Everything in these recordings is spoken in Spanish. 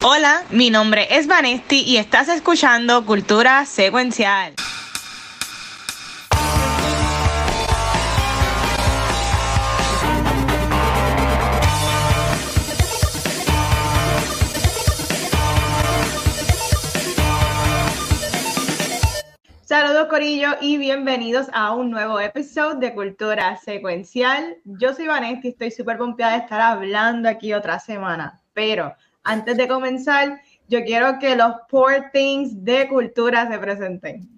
Hola, mi nombre es Vanesti y estás escuchando Cultura Secuencial. Saludos Corillo y bienvenidos a un nuevo episodio de Cultura Secuencial. Yo soy Vanesti y estoy súper pompeada de estar hablando aquí otra semana, pero antes de comenzar, yo quiero que los poor things de cultura se presenten.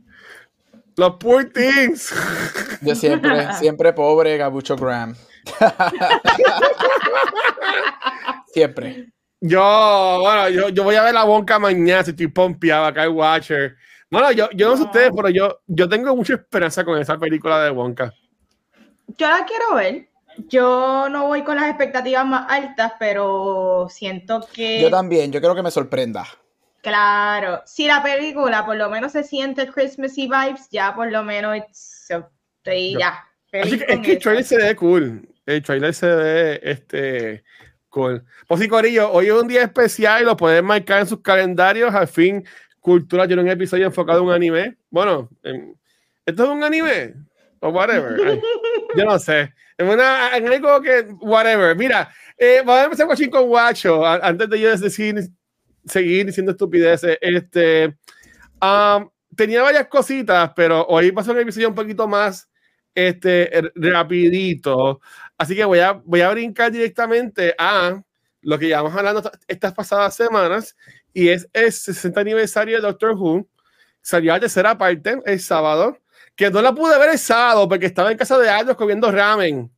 Los poor things. Yo siempre, siempre pobre, Gabucho Graham. siempre. Yo, bueno, yo, yo, voy a ver la boca mañana si estoy pompeado acá en Watcher. Bueno, yo, yo no sé ustedes, pero yo, yo tengo mucha esperanza con esa película de Wonka. Yo la quiero ver. Yo no voy con las expectativas más altas, pero siento que. Yo también, yo creo que me sorprenda. Claro, si la película por lo menos se siente Christmassy vibes, ya por lo menos estoy ya. Así que, es que el trailer se ve cool. El trailer se ve este cool. Pues sí, Corillo, hoy es un día especial y lo pueden marcar en sus calendarios. Al fin, Cultura tiene un episodio enfocado en un anime. Bueno, ¿esto es un anime? O whatever. yo no sé. Es una, en algo que, whatever. Mira, eh, vamos a empezar con Guacho, antes de yo decir, seguir diciendo estupideces. Este, um, tenía varias cositas, pero hoy pasó un episodio un poquito más este, rapidito. Así que voy a, voy a brincar directamente a lo que llevamos hablando estas pasadas semanas y es el 60 aniversario de Doctor Who. Salió la tercera parte el sábado que no la pude ver el sábado porque estaba en casa de Aldo comiendo ramen.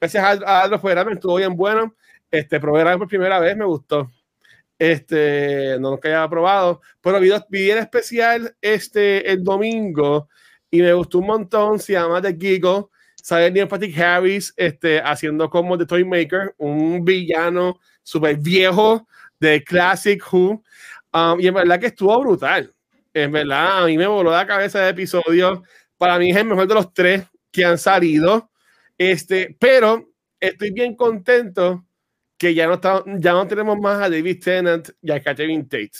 Gracias a Aldo fue ramen, estuvo bien bueno. Este, probé ramen por primera vez, me gustó. Este, no que haya probado, pero vi, vi el especial este, el domingo y me gustó un montón. Se llama The Giggle. Sale Neil Patrick Harris este, haciendo como The Toy Maker, un villano súper viejo de Classic Who. Um, y en verdad que estuvo brutal. En verdad, a mí me voló la cabeza de episodio para mí es el mejor de los tres que han salido. Este, pero estoy bien contento que ya no, está, ya no tenemos más a David Tennant y a Catherine Tate.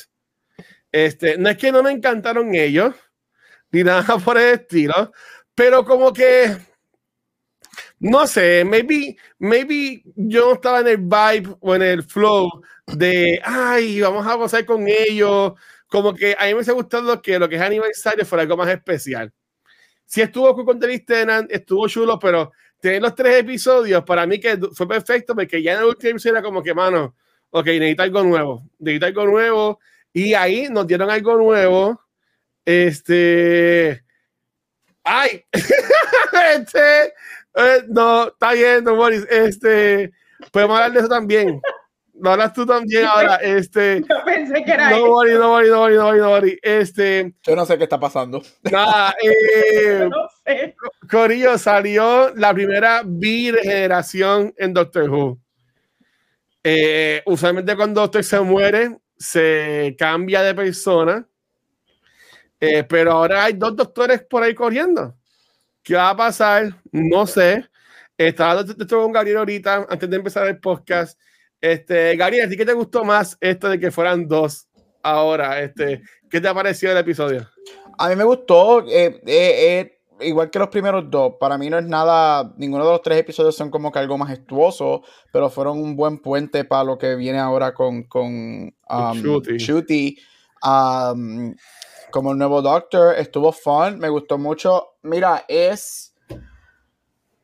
Este, no es que no me encantaron ellos, ni nada por el estilo, pero como que, no sé, maybe, maybe yo estaba en el vibe o en el flow de, ay, vamos a gozar con ellos, como que a mí me ha gustado que lo que es aniversario fuera algo más especial si estuvo con David Tennant, estuvo chulo, pero tener los tres episodios, para mí que fue perfecto, porque ya en el último episodio era como que, mano, ok, necesita algo nuevo, necesita algo nuevo, y ahí nos dieron algo nuevo, este, ay, este, eh, no, está bien, no, Boris, este, podemos hablar de eso también. No hablas tú también ahora. Este, Yo pensé que era no, worry, no, worry, no, worry, no, worry, no, worry. Este, Yo no sé qué está pasando. Nada, eh, no sé. Corillo salió la primera generación en Doctor Who. Eh, usualmente cuando Doctor se muere, se cambia de persona. Eh, pero ahora hay dos doctores por ahí corriendo. ¿Qué va a pasar? No sé. Estaba hablando con Gabriel ahorita, antes de empezar el podcast. Este, Gabriel, ¿a ti qué te gustó más esto de que fueran dos ahora? Este, ¿Qué te ha parecido el episodio? A mí me gustó, eh, eh, eh, igual que los primeros dos. Para mí no es nada, ninguno de los tres episodios son como que algo majestuoso, pero fueron un buen puente para lo que viene ahora con, con um, Shooty. Shooty. Um, como el nuevo Doctor, estuvo fun, me gustó mucho. Mira, es.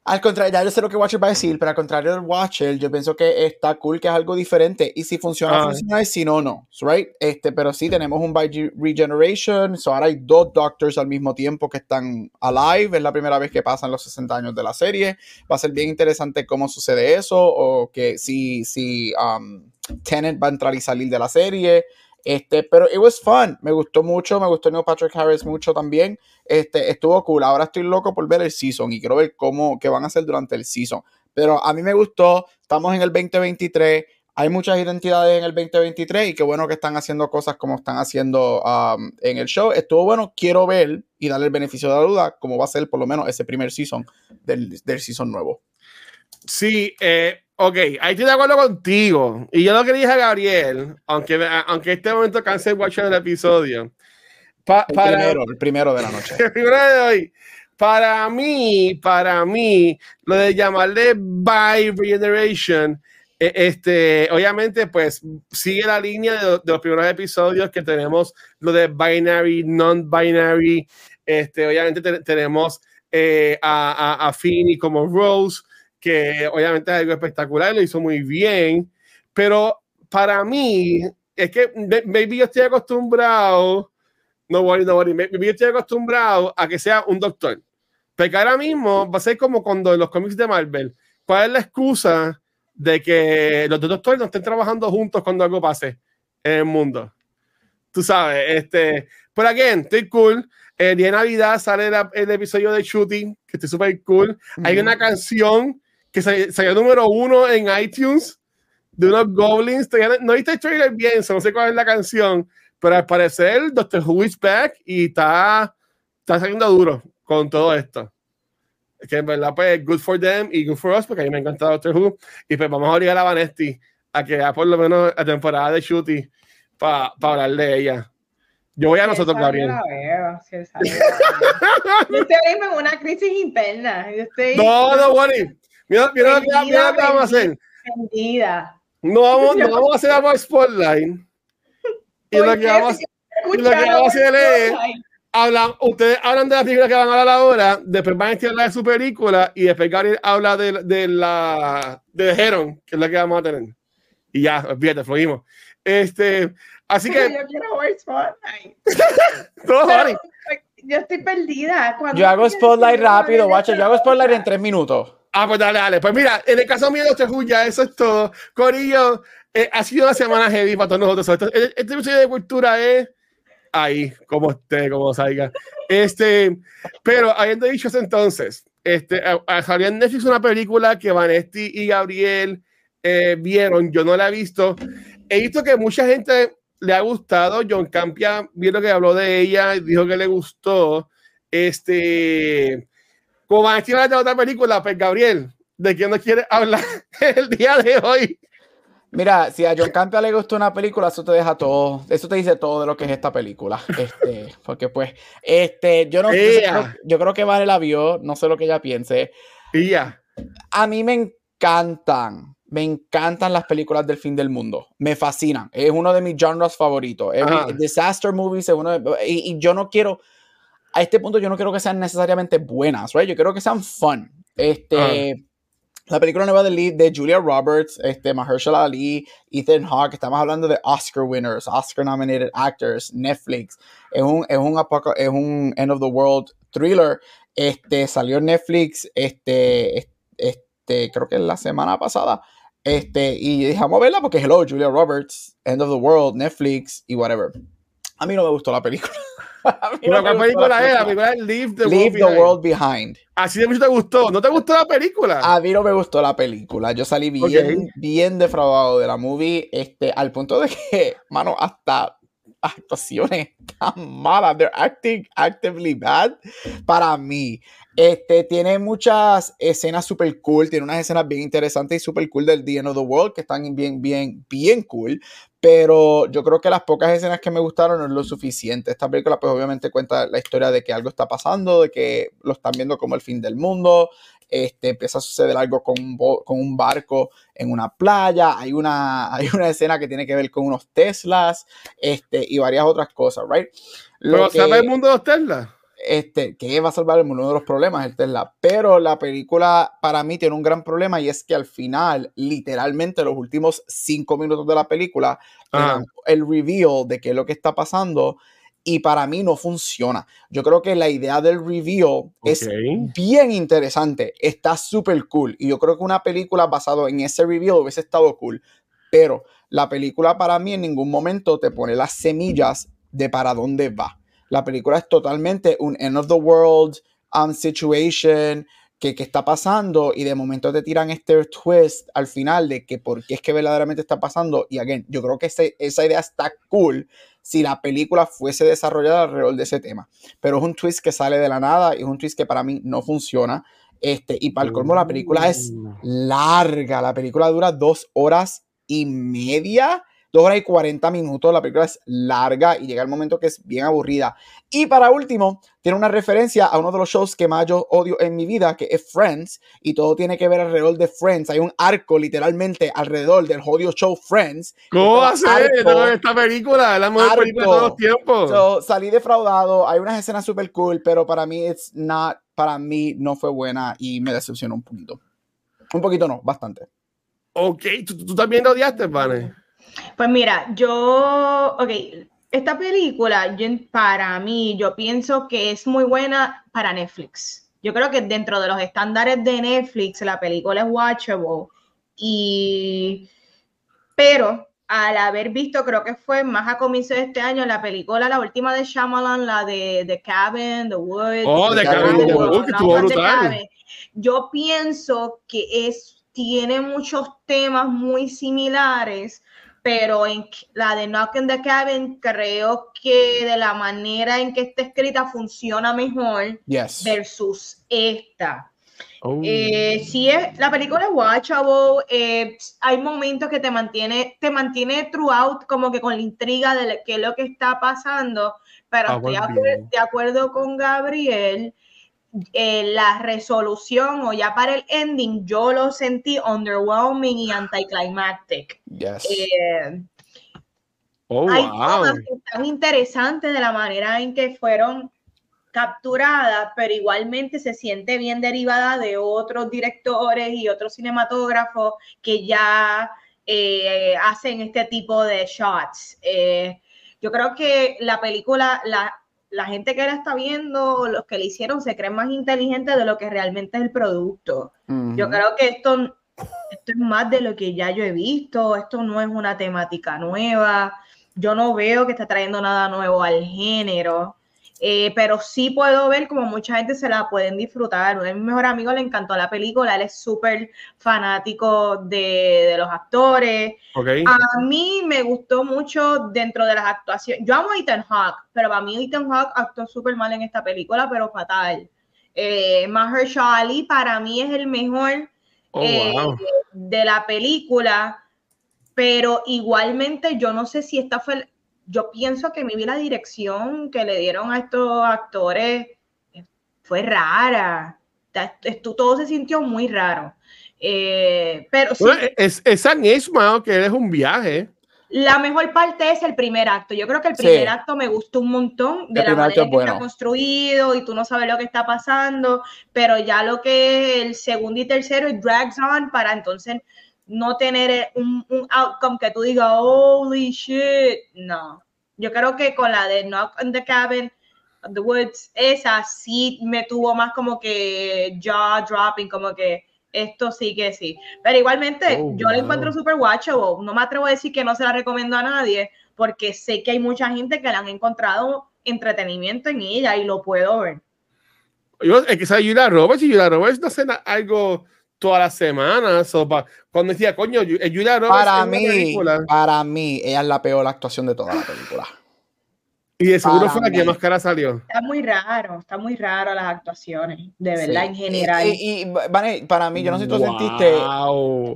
Al contrario, ya yo sé lo que Watcher va a decir, pero al contrario del Watcher, yo pienso que está cool, que es algo diferente. Y si funciona, Ah. funciona, y si no, no. Right? Este, pero sí, tenemos un by regeneration. So ahora hay dos Doctors al mismo tiempo que están alive. Es la primera vez que pasan los 60 años de la serie. Va a ser bien interesante cómo sucede eso. O que si, si um, Tennant va a entrar y salir de la serie. Este, pero it was fun, me gustó mucho, me gustó Neil Patrick Harris mucho también. Este, estuvo cool. Ahora estoy loco por ver el season y quiero ver cómo qué van a hacer durante el season. Pero a mí me gustó, estamos en el 2023, hay muchas identidades en el 2023 y qué bueno que están haciendo cosas como están haciendo um, en el show. Estuvo bueno, quiero ver y darle el beneficio de la duda cómo va a ser por lo menos ese primer season del, del season nuevo. Sí, eh, ok, ahí estoy de acuerdo contigo. Y yo lo que dije a Gabriel, aunque, aunque este momento canse watch el episodio. el, primero, el primero de la noche. el primero de hoy. Para mí, para mí, lo de llamarle by regeneration, e, este, obviamente, pues sigue la línea de, los primeros episodios que tenemos lo de binary, non-binary. Este, obviamente tenemos eh, a, a, a Finny como Rose, que obviamente es algo espectacular, lo hizo muy bien, pero para mí, es que maybe yo estoy acostumbrado, no worry, no worry, maybe yo estoy acostumbrado a que sea un doctor. Porque ahora mismo va a ser como cuando en los cómics de Marvel, ¿cuál es la excusa de que los dos doctores no estén trabajando juntos cuando algo pase en el mundo? Tú sabes, este, pero again, estoy cool. El día de Navidad sale el, episodio de Shooting, que estoy súper cool. Hay una canción que salió número uno en iTunes de unos goblins. No viste el trailer bien, no sé cuál es la canción, pero al parecer Doctor Who is back y está, está saliendo duro con todo esto. Que en verdad, pues, good for them y good for us, porque a mí me encanta Doctor Who. Y pues vamos a obligar a Vanesti a que ya por lo menos la temporada de Shooty para hablar de ella. Yo voy a nosotros, Gabriel. Si yo estoy en una crisis interna. no, no, worry. Mira, mira, mira, mira lo que vamos a hacer. No vamos, no vamos a hacer algo Spotlight. Y lo que vamos, y lo que vamos a hacer es hablan, ustedes hablan de la película que van a hablar ahora, después van a hablar de su película y después Gabriel habla de, de la de Heron, que es la que vamos a tener. Y ya, fíjate, fluimos. Este, así que. Yo quiero ver Spotlight. yo estoy perdida. yo hago Spotlight rápido, guacho. Yo hago Spotlight en tres minutos. Ah, pues dale, dale. Pues mira, en el caso mío de Doctor ya eso es todo. Corillo, eh, ha sido una semana heavy para todos nosotros. Este, este episodio de cultura es ahí, como esté, como salga. Este, pero habiendo dicho eso entonces, este, salió en Netflix una película que Vanesti y Gabriel eh, vieron, yo no la he visto. He visto que mucha gente le ha gustado. John Campia vio que habló de ella dijo que le gustó. Este, como Vanesti de otra película, pues Gabriel, ¿de quién nos quiere hablar el día de hoy? Mira, si a John Campia le gustó una película, eso te deja todo, eso te dice todo de lo que es esta película. Este, porque pues, este, yo no yo, creo, que Vale la vio, no sé lo que ella piense. ya A mí me encantan, me encantan las películas del fin del mundo. Me fascinan. Es uno de mis genres favoritos. disaster movies es uno de, y, yo no quiero, a este punto yo no quiero que sean necesariamente buenas, right? Yo quiero que sean fun. Este, la película nueva de, de Julia Roberts, este, Mahershala Ali, Ethan Hawke, estamos hablando de Oscar winners, Oscar nominated actors, Netflix. Es un, es un, es un end of the world thriller. Este, salió en Netflix, este, este, creo que la semana pasada. Este, y dejamos verla porque hello, Julia Roberts, End of the World, Netflix y whatever. A mí no me gustó la película. ¿Pero qué película es? La película es Leave the, Leave world, the world, Behind. Así de mucho te gustó. ¿No te gustó la película? A mí no me gustó la película. Yo salí bien, bien defraudado de la movie, este, al punto de que, mano, hasta actuaciones tan malas. They're acting actively bad para mí. Este, tiene muchas escenas super cool, tiene unas escenas bien interesantes y super cool del The End of the World que están bien, bien, bien cool. Pero yo creo que las pocas escenas que me gustaron no es lo suficiente. Esta película, pues obviamente cuenta la historia de que algo está pasando, de que lo están viendo como el fin del mundo. Este, empieza a suceder algo con un, con un barco en una playa. Hay una, hay una escena que tiene que ver con unos Teslas este, y varias otras cosas, ¿right? Lo ¿Pero el mundo de los Teslas? Este, que va a salvar uno de los problemas, el Tesla. Pero la película para mí tiene un gran problema y es que al final, literalmente, los últimos cinco minutos de la película, el reveal de qué es lo que está pasando y para mí no funciona. Yo creo que la idea del reveal es bien interesante, está súper cool y yo creo que una película basada en ese reveal hubiese estado cool, pero la película para mí en ningún momento te pone las semillas de para dónde va. La película es totalmente un end of the world um, situation que, está pasando y de momento te tiran este twist al final de que por qué es que verdaderamente está pasando. Y again, yo creo que esa idea está cool si la película fuese desarrollada alrededor de ese tema. Pero es un twist que sale de la nada y es un twist que para mí no funciona. Este, y para el colmo, la película es larga. La película dura dos horas y media. Dos horas y 40 minutos, la película es larga y llega el momento que es bien aburrida. Y para último, tiene una referencia a uno de los shows que más yo odio en mi vida, que es Friends, y todo tiene que ver alrededor de Friends. Hay un arco literalmente alrededor del odio show Friends. ¿Cómo va a ser esta película? La mejor película de todos los tiempos. So, salí defraudado, hay unas escenas súper cool, pero para mí, it's not, para mí no fue buena y me decepcionó un poquito. Un poquito no, bastante. Ok, ¿tú, también lo odiaste, Vane? Pues mira, yo, ok, esta película, para mí, yo pienso que es muy buena para Netflix. Yo creo que dentro de los estándares de Netflix, la película es watchable. Y, pero al haber visto, creo que fue más a comienzo de este año, la película, la última de Shyamalan, la de The Cabin, The Woods. Oh, The Cabin, The Woods, Yo pienso que es, tiene muchos temas muy similares pero en la de Knock in the Cabin creo que de la manera en que está escrita funciona mejor versus esta. Oh. Eh, si es, la película es watchable, eh, hay momentos que te mantiene, te mantiene throughout como que con la intriga de qué es lo que está pasando, pero ah, estoy de acuerdo con Gabriel eh, la resolución o ya para el ending, yo lo sentí underwhelming y anticlimactic. Eh, oh, hay cosas tan interesantes de la manera en que fueron capturadas, pero igualmente se siente bien derivada de otros directores y otros cinematógrafos que ya eh, hacen este tipo de shots. yo creo que la película, la, la gente que la está viendo, los que le hicieron, se creen más inteligentes de lo que realmente es el producto. Yo creo que esto, esto es más de lo que ya yo he visto, esto no es una temática nueva, yo no veo que está trayendo nada nuevo al género. Eh, pero sí puedo ver como mucha gente se la pueden disfrutar. Uno de mis mejores amigos le encantó la película, él es súper fanático de, los actores. A mí me gustó mucho dentro de las actuaciones. Yo amo a Ethan Hawke, pero para mí Ethan Hawke actuó súper mal en esta película, pero fatal. Eh, Mahershala Ali para mí es el mejor oh, eh, de la película, pero igualmente yo no sé si esta fue yo pienso que mi la dirección que le dieron a estos actores fue rara. Todo se sintió muy raro. Eh, pero sí, es, esa misma que es un viaje. La mejor parte es el primer acto. Yo creo que el primer acto me gustó un montón de la manera que está construido y tú no sabes lo que está pasando, pero ya lo que es el segundo y tercero drags on para entonces no tener un, un outcome que tú digas, holy shit, no. Yo creo que con la de Knock on the Cabin, The Woods, esa sí me tuvo más como que jaw dropping, como que esto sí que sí. Pero igualmente, oh, yo la encuentro súper watchable. No me atrevo a decir que no se la recomiendo a nadie, porque sé que hay mucha gente que le han encontrado entretenimiento en ella y lo puedo ver. Yo, sabe Julia Roberts y Julia Roberts no hace algo todas las semanas. cuando decía, coño, Julia Roberts. Para mí, para mí, ella es la peor actuación de toda la película. Y de seguro fue la que más cara salió. Está muy raro, está muy raro las actuaciones, de verdad, en general. Y, para mí, yo no sé si tú sentiste,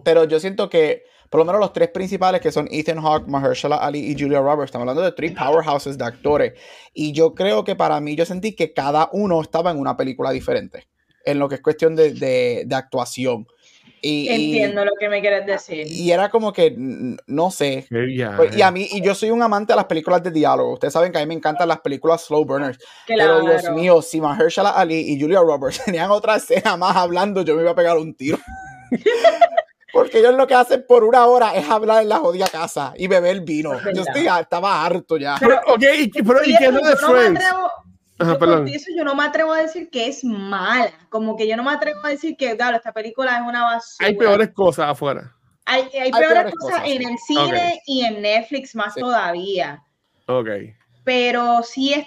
pero yo siento que por lo menos los tres principales que son Ethan Hawke, Mahershala Ali y Julia Roberts, estamos hablando de tres powerhouses de actores. Y yo creo que para mí, yo sentí que cada uno estaba en una película diferente en lo que es cuestión de, de, de actuación. Y, Entiendo lo que me quieres decir. Y era como que, no sé. Pues, y a mí, y yo soy un amante de las películas de diálogo. Ustedes saben que a mí me encantan las películas slow burners. Pero Dios mío, si Mahershala Ali y Julia Roberts tenían otra escena más hablando, yo me iba a pegar un tiro. Porque ellos lo que hacen por una hora es hablar en la jodida casa y beber vino. Yo estoy, estaba harto ya. Pero, ok, pero, ¿y qué es lo de Friends? Yo, yo no me atrevo a decir que es mala, como que yo no me atrevo a decir que, claro, esta película es una basura. Hay peores cosas afuera. Hay, hay, peores, cosas, en el cine y en Netflix más todavía. Ok. Pero sí es,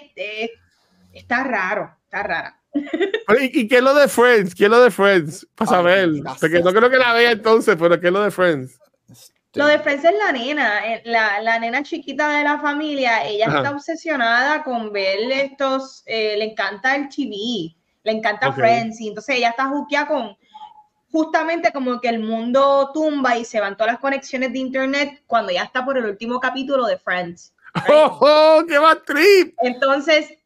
está raro, está rara. ¿Y, qué es lo de Friends? ¿Qué es lo de Friends? Para saber. Porque no creo que la vea entonces, pero ¿qué es lo de Friends? Lo de Friends es la nena, eh, la, la, nena chiquita de la familia, ella está obsesionada con ver estos, eh, le encanta el TV, le encanta Ok. Friends, y entonces ella está juqueada con justamente como que el mundo tumba y se van todas las conexiones de internet cuando ya está por el último capítulo de Friends. ¡Oh, oh, qué más trip! Entonces,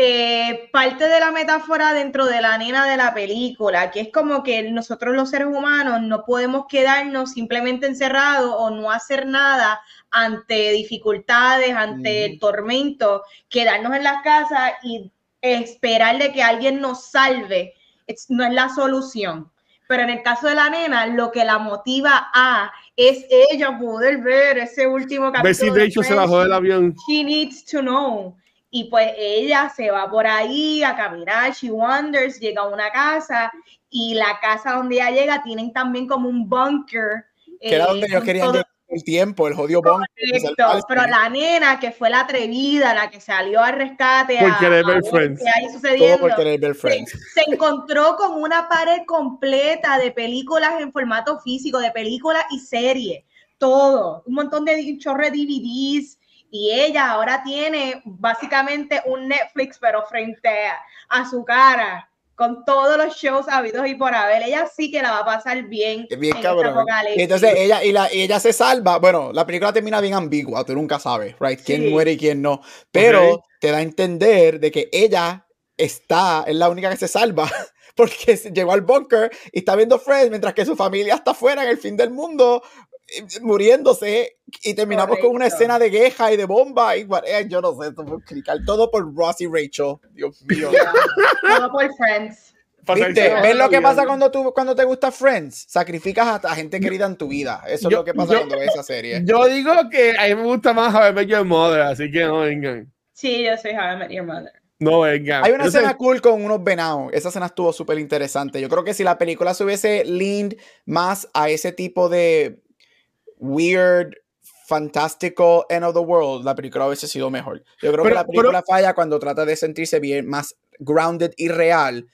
eh, parte de la metáfora dentro de la nena de la película, que es como que nosotros los seres humanos no podemos quedarnos simplemente encerrados o no hacer nada ante dificultades, ante el tormento, quedarnos en las casas y esperar de que alguien nos salve, es- no es la solución. Pero en el caso de la nena, lo que la motiva a es ella poder ver ese último capítulo. Ver si de hecho se bajó del avión. she needs to know. Y pues ella se va por ahí a caminar, she wanders, llega a una casa y la casa donde ella llega tienen también como un bunker. Que era eh, donde ellos con querían todo- llegar el tiempo, el jodido bonk. Correcto, pero la nena que fue la atrevida, la que salió al rescate, Por a- querer ver Friends. hay Todo sucediendo, por querer ver se, Friends. se encontró con una pared completa de películas en formato físico, de películas y series, todo, un montón de un chorro de DVDs. Y ella ahora tiene básicamente un Netflix, pero frente a, a su cara, con todos los shows habidos y por haber. Ella sí que la va a pasar bien. Es bien en cabrón. este. Y entonces ella, y, la, y ella se salva. Bueno, la película termina bien ambigua, tú nunca sabes, right? Quién Sí. muere y quién no. Pero te da a entender de que ella está, es la única que se salva. Porque se- llegó al bunker y está viendo Friends mientras que su familia está afuera en el fin del mundo muriéndose y terminamos con una escena de queja y de bomba y eh, yo no sé, criticar todo por Ross y Rachel. Dios mío. Todo por Friends. ¿Viste? ¿Ves lo que pasa cuando, tú, cuando te gusta Friends? Sacrificas a, a gente querida en tu vida. Eso es Yo- lo que pasa yo- cuando ves esa serie. Yo digo que a mí me gusta más a ver Your Mother, así que no vengan. Sí, yo soy How I Met Your Mother. No vengan. Hay una escena cool con unos venados. Esa escena estuvo súper interesante. Yo creo que si la película se hubiese leaned más a ese tipo de weird, fantástico end of the world, la película hubiese sido mejor. Yo creo Pero- que la película falla cuando trata de sentirse bien, más grounded y real.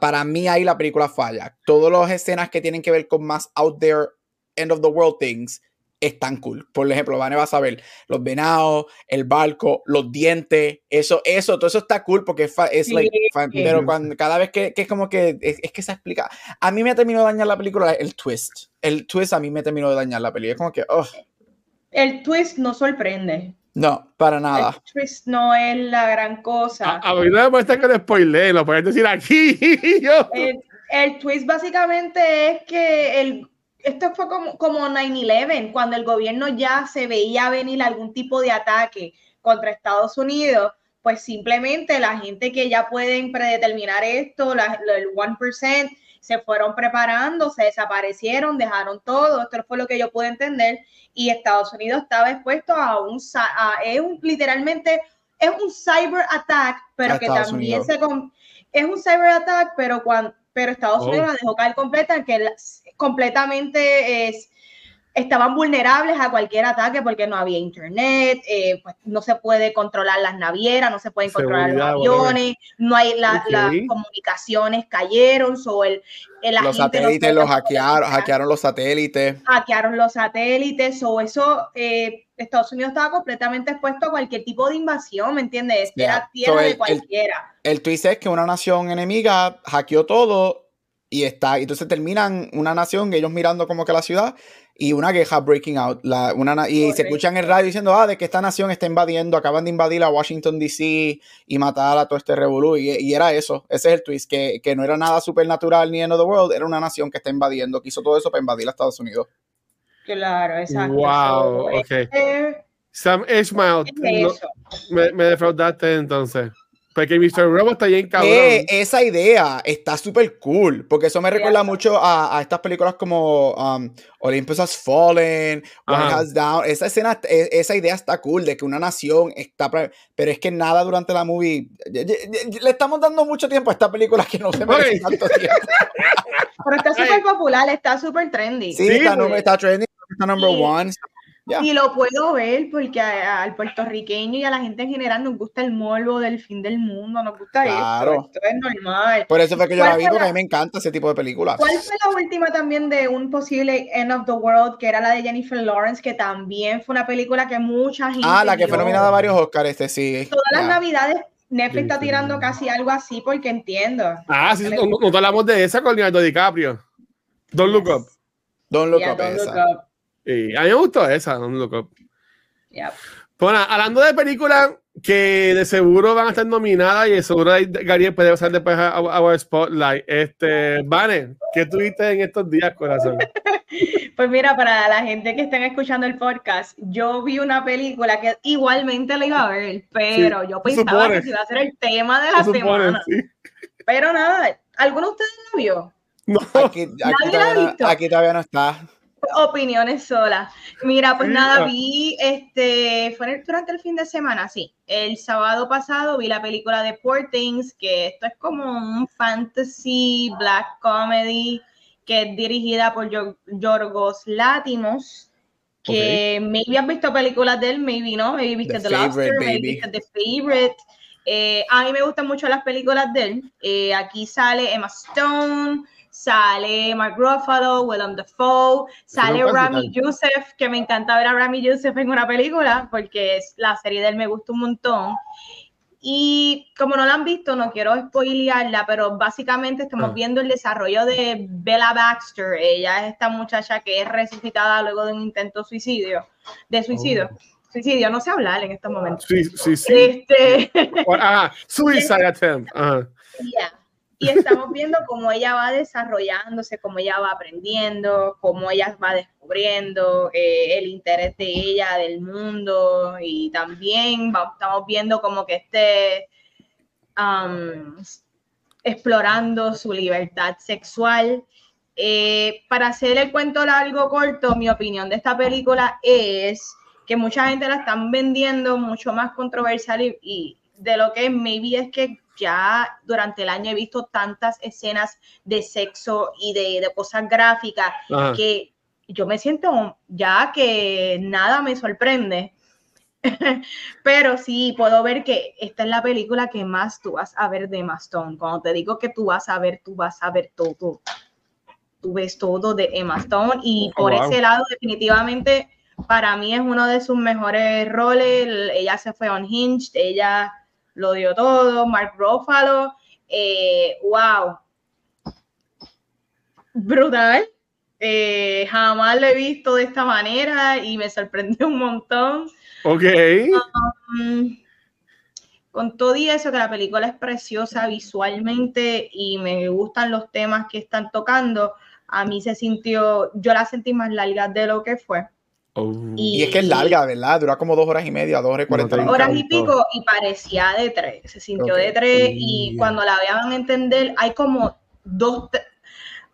Para mí ahí la película falla. Todas las escenas que tienen que ver con más out there, end of the world things, están cool. Por ejemplo, Vane vas a ver los venados, el barco, los dientes, eso, eso, todo eso está cool porque es, fa- es Sí. like, fa- pero cuando, cada vez que, que es como que, es, es que se explica. A mí me terminó de dañar la película el twist. El twist a mí me terminó de dañar la película. Es como que, oh, El twist no sorprende. no, para nada. El twist no es la gran cosa. A, a mí no me molesta que lo spoileen, lo puedes decir aquí. Yo- El, el twist básicamente es que el, esto fue como, como 9-11, cuando el gobierno ya se veía venir algún tipo de ataque contra Estados Unidos, pues simplemente la gente que ya pueden predeterminar esto, la- el 1%, se fueron preparando, se desaparecieron, dejaron todo, esto fue lo que yo pude entender, y Estados Unidos estaba expuesto a un, a- es un literalmente, es un cyber attack, pero A que Estados también Unidos. se... con- es un cyber attack, pero cuando pero Estados Oh. Unidos la dejó caer completa, que la- completamente es, estaban vulnerables a cualquier ataque porque no había internet, eh, pues no se puede controlar las navieras, no se pueden controlar los aviones, no hay la- las comunicaciones cayeron, so el, el Los no satélites los hackearon, hackearon los satélites. hackearon los satélites, o eso, eh, Estados Unidos estaba completamente expuesto a cualquier tipo de invasión, ¿me entiendes? Yeah. Era tierra So, el- de el- cualquiera. El twist es que una nación enemiga hackeó todo y está, y entonces terminan una nación, ellos mirando como que la ciudad y una queja breaking out. La, una, na- y se escuchan en el radio diciendo, ah, de que esta nación está invadiendo, acaban de invadir a Washington DC y matar a todo este revolú. Y, y era eso, ese es el twist, que, que no era nada supernatural ni end of the world, era una nación que está invadiendo, que hizo todo eso para invadir a Estados Unidos. Claro, exacto. Wow, So, ok. eh, Sam Ishmael, es no- eso. me, me defraudaste entonces. Porque Mr. Robot está bien cabrón. Eh, esa idea está súper cool, porque eso me recuerda mucho a, a estas películas como um, Olympus Has Fallen, One Ajá. Has Down. Esa escena, e- esa idea está cool de que una nación está. Pero es que nada durante la movie. y- y- y- Le estamos dando mucho tiempo a esta película que no se merece tanto tiempo. Pero está súper popular, está súper trendy. Sí, Sí, está, number- está trending, está number Y- one. Y lo puedo ver porque a- al puertorriqueño y a la gente en general nos gusta el morbo del fin del mundo, nos gusta Claro. esto, esto es normal. Por eso fue que yo ¿Cuál la vi, porque a mí me encanta ese tipo de películas. ¿Cuál fue la última también de un posible End of the World, que era la de Jennifer Lawrence, que también fue una película que mucha gente Ah, la que fue nominada a varios Oscars, este sí. Todas las navidades Netflix está tirando casi algo así porque entiendo. Ah, sí, no, no, hablamos de esa con Leonardo DiCaprio. Don't Look Up. Don't Look Up. Don't look up. Sí, a mí me gustó esa, Don't Look Up. Bueno, hablando de películas que de seguro van a estar nominadas y de seguro Gary puede pasar después a, a, Spotlight. Este, Vane, ¿qué tuviste en estos días, corazón? Pues mira, para la gente que estén escuchando el podcast, yo vi una película que igualmente la iba a ver, pero yo pensaba que iba a ser el tema de la semana. Pero nada, ¿alguno de ustedes lo vio? No, aquí, aquí todavía no está opiniones solas. Mira, pues nada, vi, este, fue durante el fin de semana, sí. El sábado pasado vi la película de Poor Things, que esto es como un fantasy black comedy que es dirigida por Yorgos Látimos, que maybe has visto películas de él, maybe no, maybe viste The, The maybe viste The Favorite. Eh, a mí me gustan mucho las películas de él. Eh, aquí sale Emma Stone, sale Mark Ruffalo, Willem Dafoe, sale Rami Youssef, que me encanta ver a Rami Youssef en una película, porque es, la serie de él me gusta un montón. Y como no la han visto, no quiero spoilearla, pero básicamente estamos ah. viendo el desarrollo de Bella Baxter. Ella es esta muchacha que es resucitada luego de un intento suicidio, de suicidio. Oh. Suicidio, no sé hablar en estos momentos. Sí, sí, sí. Este... Ah, suicide attempt. Y estamos viendo cómo ella va desarrollándose, cómo ella va aprendiendo, cómo ella va descubriendo eh, el interés de ella, del mundo, y también estamos viendo como que esté explorando su libertad sexual. Eh, para hacer el cuento largo corto, mi opinión de esta película es que mucha gente la están vendiendo mucho más controversial y, y de lo que maybe es que ya durante el año he visto tantas escenas de sexo y de, cosas gráficas que yo me siento ya que nada me sorprende. Pero sí, puedo ver que esta es la película que más tú vas a ver de Emma Cuando te digo que tú vas a ver, tú vas a ver todo. Tú ves todo de Emma Stone y oh, por ese lado definitivamente para mí es uno de sus mejores roles. Ella se fue unhinged, ella lo dio todo, Mark Ruffalo, eh, wow, brutal. Eh, jamás lo he visto de esta manera y me sorprendió un montón. Ok. Um, con todo y eso, que la película es preciosa visualmente y me gustan los temas que están tocando, a mí se sintió, yo la sentí más larga de lo que fue. Oh. Y, es que es larga, ¿verdad? Dura como dos horas y media, dos horas y cuarenta minutos. Horas y pico y parecía de tres, se sintió de tres y cuando la vean entender hay como dos,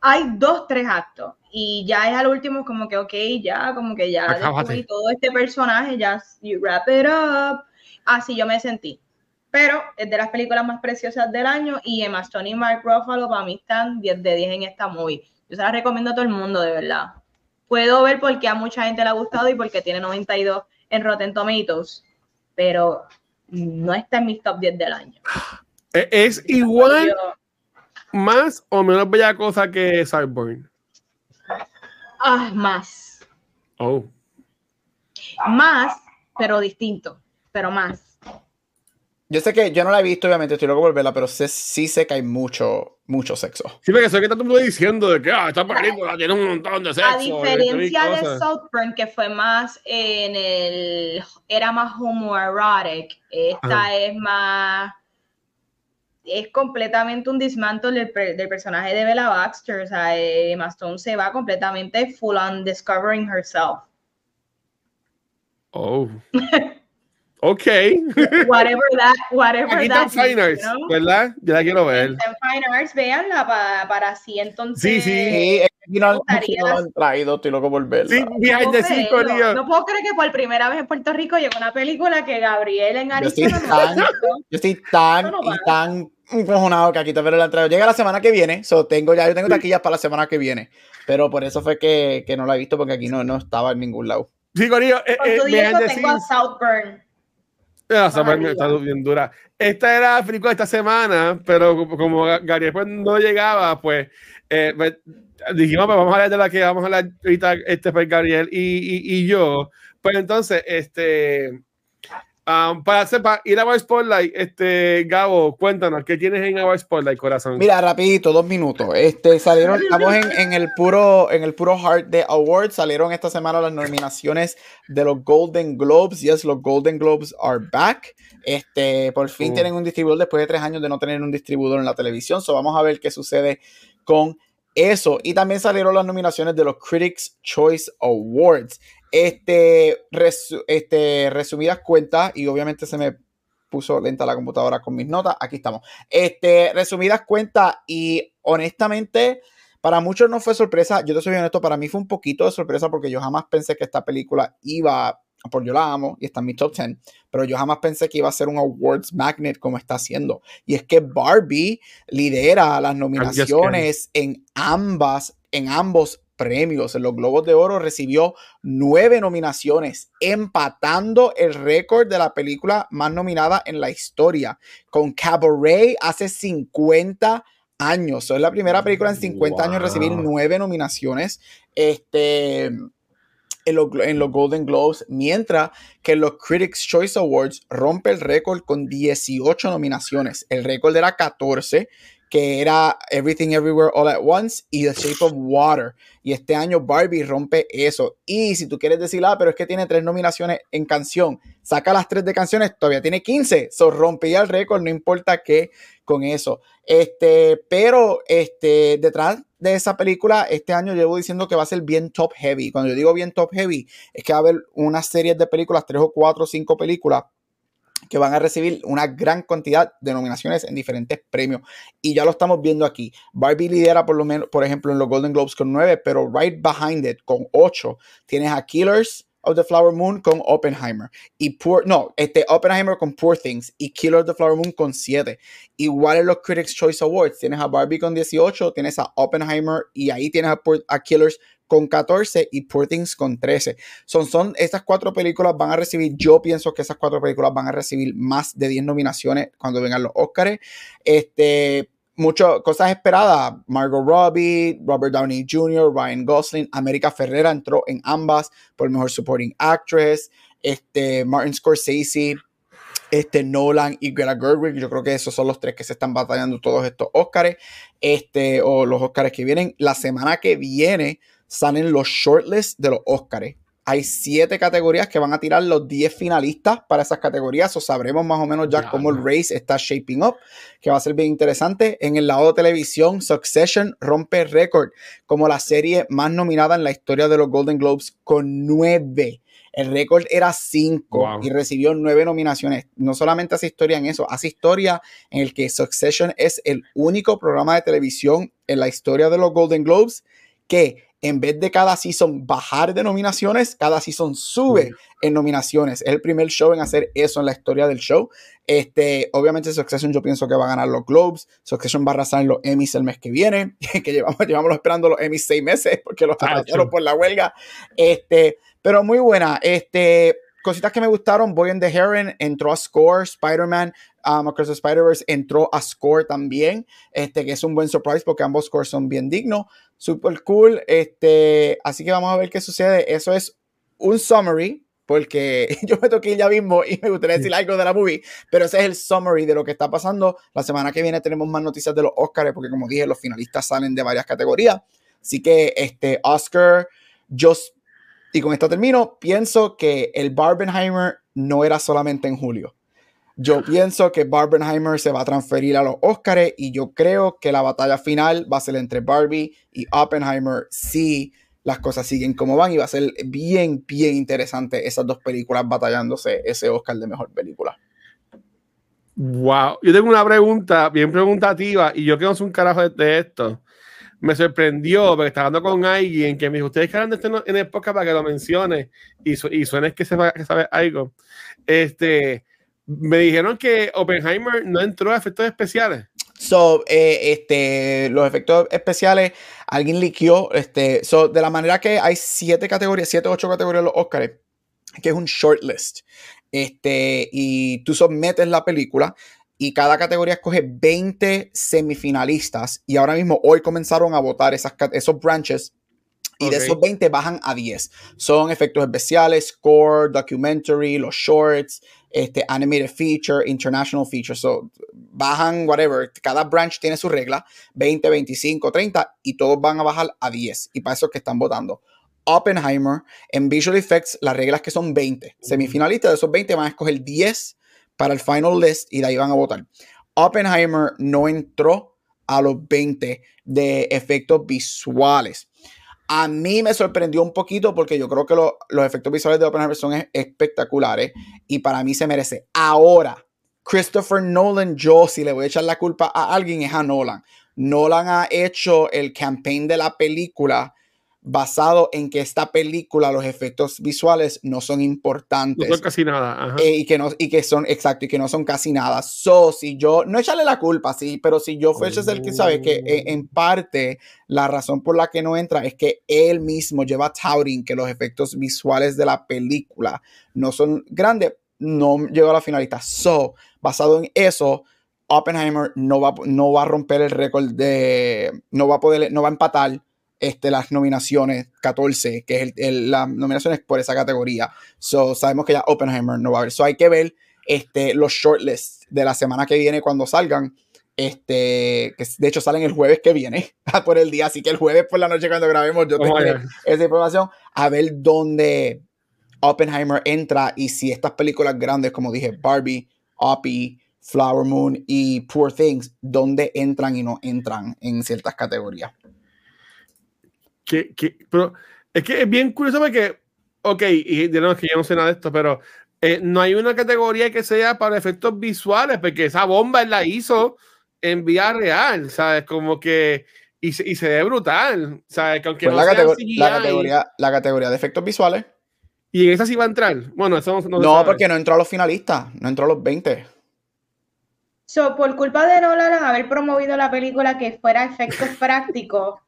hay dos, tres actos y ya es al último como que, ok, ya, como que ya descubrí todo este personaje, ya, you wrap it up. Así yo me sentí. Pero es de las películas más preciosas del año y Emma Stone y Mark Ruffalo para mí están 10 de 10 en esta movie. Yo se la recomiendo a todo el mundo, de verdad puedo ver por qué a mucha gente le ha gustado y porque tiene 92 en Rotten Tomatoes, pero no está en mis top 10 del año. E-, ¿Es igual, más o menos bella cosa que Cyborg? Ah, más. Oh. Más, pero distinto, pero más. Yo sé que yo no la he visto, obviamente, estoy loco por verla, pero sé, sí sé que hay mucho, mucho sexo. Sí, porque sé que está todo el mundo diciendo de que ah, esta película tiene un montón de sexo. A diferencia de Southburn, que fue más en el. era más homoerotic, esta es más. Es completamente un dismantle del, del, personaje de Bella Baxter. O sea, Emma Stone se va completamente full on discovering herself. Oh. Ok. Whatever that, whatever Aquí that. Fine Arts, ¿verdad? Ya la quiero ver. En Fine Arts, veanla para, para así entonces. Sí, sí. aquí no, no, lo han traído, estoy loco por verla. Sí, viajes de cinco días. No puedo creer que por primera vez en Puerto Rico llegó una película que Gabriel en Arizona. Yo estoy tan, yo estoy tan, y tan que aquí veo la entrada. Llega la semana que viene, so tengo ya, yo tengo taquillas para la semana que viene. Pero por eso fue que, que no la he visto porque aquí no, no estaba en ningún lado. Sí, Corillo. Eh, eh, tengo a Southburn. Está bien dura. Esta era África esta semana, pero como Gary pues no llegaba, pues, eh, pues, dijimos, pues vamos a hablar de la que vamos a hablar ahorita, este, pues, Gabriel y, y, y, yo. Pues entonces, este, Um, para, para ir a Spotlight, este, Gabo, cuéntanos, ¿qué tienes en Our Spotlight, corazón? Mira, rapidito, dos minutos. Este, salieron, estamos en, en, el puro, en el puro Heart de Awards. Salieron esta semana las nominaciones de los Golden Globes. Yes, los Golden Globes are back. Este, por fin uh. tienen un distribuidor después de tres años de no tener un distribuidor en la televisión. So vamos a ver qué sucede con eso. Y también salieron las nominaciones de los Critics Choice Awards. Este, este, resumidas cuentas, y obviamente se me puso lenta la computadora con mis notas. Aquí estamos. Este, resumidas cuentas, y honestamente, para muchos no fue sorpresa. Yo te soy honesto, para mí fue un poquito de sorpresa porque yo jamás pensé que esta película iba por yo la amo y está en mi top 10, pero yo jamás pensé que iba a ser un awards magnet como está haciendo. Y es que Barbie lidera las nominaciones en ambas, en ambos premios. En los Globos de Oro recibió nueve nominaciones, empatando el récord de la película más nominada en la historia, con Cabaret hace 50 años. Es la primera película en 50 años en recibir nueve nominaciones. Este en, los Golden Globes, mientras que en los Critics Choice Awards rompe el récord con 18 nominaciones. El récord era 14, que era Everything Everywhere All at Once y The Shape of Water. Y este año Barbie rompe eso. Y si tú quieres decir, ah, pero es que tiene tres nominaciones en canción, saca las tres de canciones, todavía tiene 15. So rompía el récord, no importa qué con eso. Este, pero este, detrás de esa película, este año llevo diciendo que va a ser bien top heavy. Cuando yo digo bien top heavy, es que va a haber una serie de películas, tres o cuatro o cinco películas que van a recibir una gran cantidad de nominaciones en diferentes premios. Y ya lo estamos viendo aquí. Barbie lidera por lo menos, por ejemplo, en los Golden Globes con nueve, pero right behind it con ocho tienes a Killers, of the Flower Moon con Oppenheimer. Y Poor, no, este Oppenheimer con Poor Things y Killer of the Flower Moon con 7. Igual en los Critics Choice Awards, tienes a Barbie con 18, tienes a Oppenheimer y ahí tienes a, a Killers con 14 y Poor Things con 13. Son, son, estas cuatro películas van a recibir, yo pienso que esas cuatro películas van a recibir más de 10 nominaciones cuando vengan los Oscars. Este, muchas cosas esperadas. Margot Robbie, Robert Downey Jr., Ryan Gosling, América Ferrera entró en ambas por mejor supporting actress. Este, Martin Scorsese, este, Nolan y Greta Gerwig. Yo creo que esos son los tres que se están batallando todos estos Oscars. Este, o los Oscars que vienen. La semana que viene salen los shortlists de los Oscars hay siete categorías que van a tirar los 10 finalistas para esas categorías. O sabremos más o menos ya, cómo el race está shaping up, que va a ser bien interesante. En el lado de televisión, Succession rompe récord como la serie más nominada en la historia de los Golden Globes con nueve. El récord era cinco y recibió nueve nominaciones. No solamente hace historia en eso, hace historia en el que Succession es el único programa de televisión en la historia de los Golden Globes que en vez de cada season bajar de nominaciones, cada season sube en nominaciones. Es el primer show en hacer eso en la historia del show. Este, obviamente Succession yo pienso que va a ganar los Globes. Succession va a arrasar en los Emmys el mes que viene, que llevamos, llevamos esperando los Emmys seis meses porque los arrasaron por la huelga. Este, pero muy buena. Este, cositas que me gustaron, Boy and the Heron entró a Score, Spider-Man um, Across the Spider-Verse entró a Score también, este, que es un buen surprise porque ambos scores son bien dignos super cool. Este, así que vamos a ver qué sucede. Eso es un summary, porque yo me toqué ya mismo y me gustaría decir algo de la movie, pero ese es el summary de lo que está pasando. La semana que viene tenemos más noticias de los Oscars, porque como dije, los finalistas salen de varias categorías. Así que este Oscar, yo, y con esto termino, pienso que el Barbenheimer no era solamente en julio. Yo pienso que Barbenheimer se va a transferir a los Oscars y yo creo que la batalla final va a ser entre Barbie y Oppenheimer si las cosas siguen como van y va a ser bien, bien interesante esas dos películas batallándose ese Oscar de mejor película. Wow, yo tengo una pregunta bien preguntativa y yo que no soy un carajo de, esto. Me sorprendió porque estaba hablando con alguien que me dijo: Ustedes que de esto en época para que lo mencione y, y suene que, se que sabe algo. Este, me dijeron que Oppenheimer no entró a efectos especiales. So, eh, este, los efectos especiales, alguien liqueó, este, so, de la manera que hay siete categorías, siete o ocho categorías de los Oscars, que es un shortlist. Este, y tú sometes la película y cada categoría escoge 20 semifinalistas. Y ahora mismo, hoy comenzaron a votar esas, esos branches y de esos 20 bajan a 10. Son efectos especiales, score, documentary, los shorts, este, animated feature, international feature. So, bajan, whatever, cada branch tiene su regla, 20, 25, 30, y todos van a bajar a 10. Y para eso es que están votando. Oppenheimer, en Visual Effects, las reglas que son 20. Semifinalistas de esos 20 van a escoger 10 para el final list y de ahí van a votar. Oppenheimer no entró a los 20 de efectos visuales. A mí me sorprendió un poquito porque yo creo que los efectos visuales de Oppenheimer son espectaculares y para mí se merece. Ahora, Christopher Nolan, yo si le voy a echar la culpa a alguien es a Nolan. Nolan ha hecho el campaign de la película basado en que esta película, los efectos visuales no son importantes. No son casi nada. Eh, y, que no, y que son, exacto, y que no son casi nada. So, si yo, no echarle la culpa, sí, pero si yo fuese el que sabe que eh, en parte la razón por la que no entra es que él mismo lleva touting que los efectos visuales de la película no son grandes, no llegó a la finalista. So, basado en eso, Oppenheimer no va, no va a romper el récord de, no va a poder, no va a empatar este, las nominaciones 14, que es el, las nominaciones por esa categoría. So, sabemos que ya Oppenheimer no va a haber. So, hay que ver este, los shortlists de la semana que viene cuando salgan. Este, que de hecho salen el jueves que viene, por el día, así que el jueves por la noche cuando grabemos yo tengo esa información, a ver dónde Oppenheimer entra y si estas películas grandes, como dije, Barbie, Oppie, Flower Moon y Poor Things, dónde entran y no entran en ciertas categorías pero es que es bien curioso porque, ok, y de nuevo es que yo no sé nada de esto, pero eh, no hay una categoría que sea para efectos visuales, porque esa bomba él la hizo en vía real, ¿sabes? Como que. Y se, y se ve brutal, ¿sabes? Que aunque pues no la, la, categoría, la categoría de efectos visuales. ¿Y en esa sí va a entrar? Bueno, eso no, no porque no entró a los finalistas, no entró a los 20. So, por culpa de Nolan haber promovido la película que fuera efectos prácticos,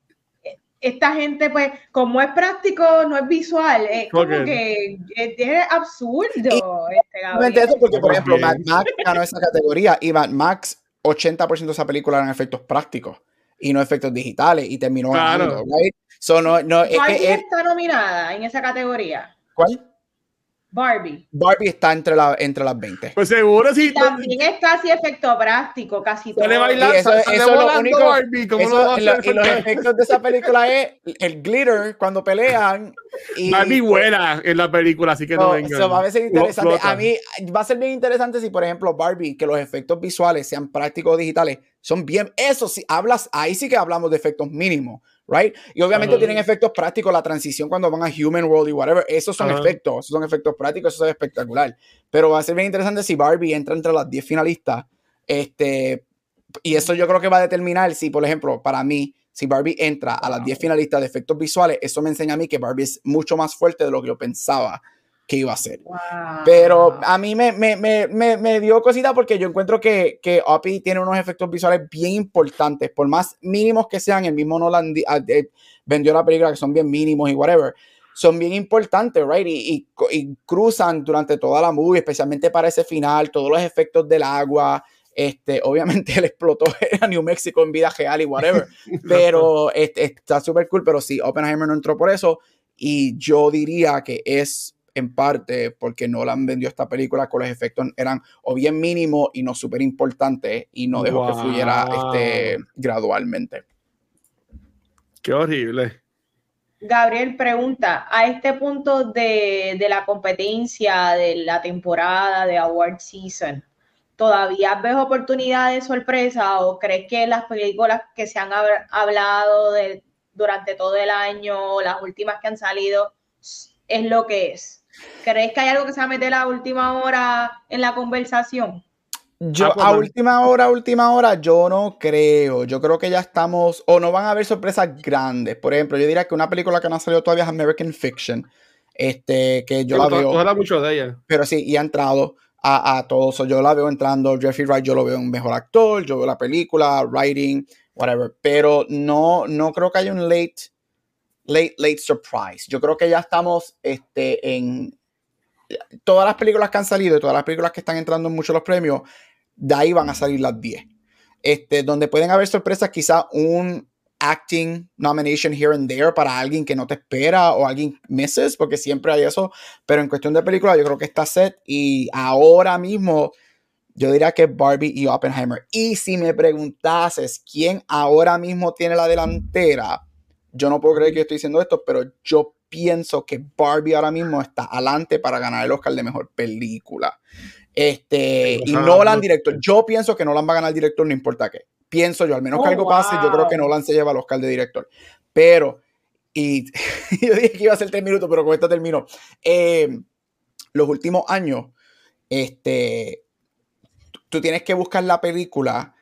esta gente, pues, como es práctico, no es visual, es como que es, absurdo. este, eso porque, por ejemplo, Mad Max ganó esa categoría y Mad Max, 80% de esa película eran efectos prácticos y no efectos digitales y terminó ganando, right? so, no, no, es que, está nominada en esa categoría? ¿Cuál? Barbie. Barbie está entre, la, entre las 20. Pues seguro sí. También es casi efecto práctico, casi todo. Bailar, eso, eso es lo único. Barbie, eso, lo, y los efectos de esa película es el glitter cuando pelean. Y, Barbie buena en la película, así que no, venga. Eso va a ser interesante. A mí va a ser bien interesante si, por ejemplo, Barbie, que los efectos visuales sean prácticos digitales, son bien. Eso sí, hablas, ahí sí que hablamos de efectos mínimos right? Y obviamente tienen efectos prácticos, la transición cuando van a Human World y whatever, esos son efectos, esos son efectos prácticos, eso es espectacular. Pero va a ser bien interesante si Barbie entra entre las 10 finalistas, este, y eso yo creo que va a determinar si, por ejemplo, para mí, si Barbie entra a las 10 finalistas de efectos visuales, eso me enseña a mí que Barbie es mucho más fuerte de lo que yo pensaba que iba a ser. Pero a mí me, me, me, me, dio cosita porque yo encuentro que, que Oppie tiene unos efectos visuales bien importantes, por más mínimos que sean, el mismo Nolan ah, eh, vendió la película que son bien mínimos y whatever, son bien importantes, right? Y, y, cruzan durante toda la movie, especialmente para ese final, todos los efectos del agua, este, obviamente él explotó a New Mexico en vida real y whatever, pero este, está súper cool, pero sí, Oppenheimer no entró por eso y yo diría que es en parte porque Nolan vendió esta película con los efectos eran o bien mínimos y no súper importantes y no dejó que fluyera este, gradualmente. Qué horrible. Gabriel pregunta, a este punto de, de, la competencia, de la temporada, de Award Season, ¿todavía ves oportunidades de sorpresa o crees que las películas que se han hablado de, durante todo el año, las últimas que han salido, es lo que es? ¿Crees que hay algo que se va a meter a última hora en la conversación? Yo, ah, a última hora, última hora, yo no creo. Yo creo que ya estamos, o no van a haber sorpresas grandes. Por ejemplo, yo diría que una película que no ha salido todavía es American Fiction. Este, que yo la veo. mucho de ella. Pero sí, y ha entrado a, a todos. yo la veo entrando. Jeffrey Wright, yo lo veo un mejor actor. Yo veo la película, writing, whatever. Pero no, no creo que haya un late late, late surprise. Yo creo que ya estamos este, en todas las películas que han salido, todas las películas que están entrando en muchos los premios, de ahí van a salir las 10. Este, donde pueden haber sorpresas, quizá un acting nomination here and there para alguien que no te espera o alguien misses, porque siempre hay eso. Pero en cuestión de película, yo creo que está set y ahora mismo yo diría que Barbie y Oppenheimer. Y si me preguntases quién ahora mismo tiene la delantera, yo no puedo creer que yo estoy diciendo esto, pero yo pienso que Barbie ahora mismo está adelante para ganar el Oscar de mejor película. Este, y Nolan director. Yo pienso que Nolan va a ganar director, no importa qué. Pienso yo, al menos que oh, algo pase, yo creo que Nolan se lleva el Oscar de director. Pero, y yo dije que iba a ser tres minutos, pero con esto termino. Eh, los últimos años, este, tú tienes que buscar la película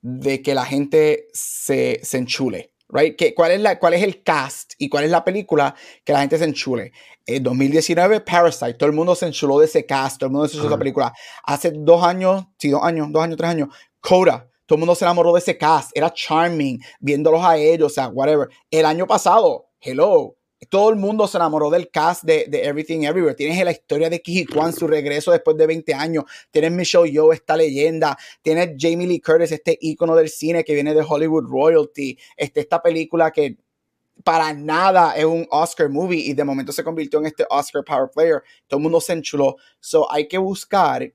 de que la gente se, se enchule. Right? cuál, es la, ¿Cuál es el cast y cuál es la película que la gente se enchule? En 2019, Parasite, todo el mundo se enchuló de ese cast, todo el mundo se enchuló de esa película. Hace dos años, sí, dos años, dos años, tres años, Coda, todo el mundo se enamoró de ese cast, era charming, viéndolos a ellos, o sea, whatever. El año pasado, hello, todo el mundo se enamoró del cast de, de Everything Everywhere. Tienes la historia de Kiji Kwan, su regreso después de 20 años. Tienes Michelle Yeoh, esta leyenda. Tienes Jamie Lee Curtis, este ícono del cine que viene de Hollywood Royalty. Este, esta película que para nada es un Oscar movie y de momento se convirtió en este Oscar Power Player. Todo el mundo se enchuló. So hay que buscar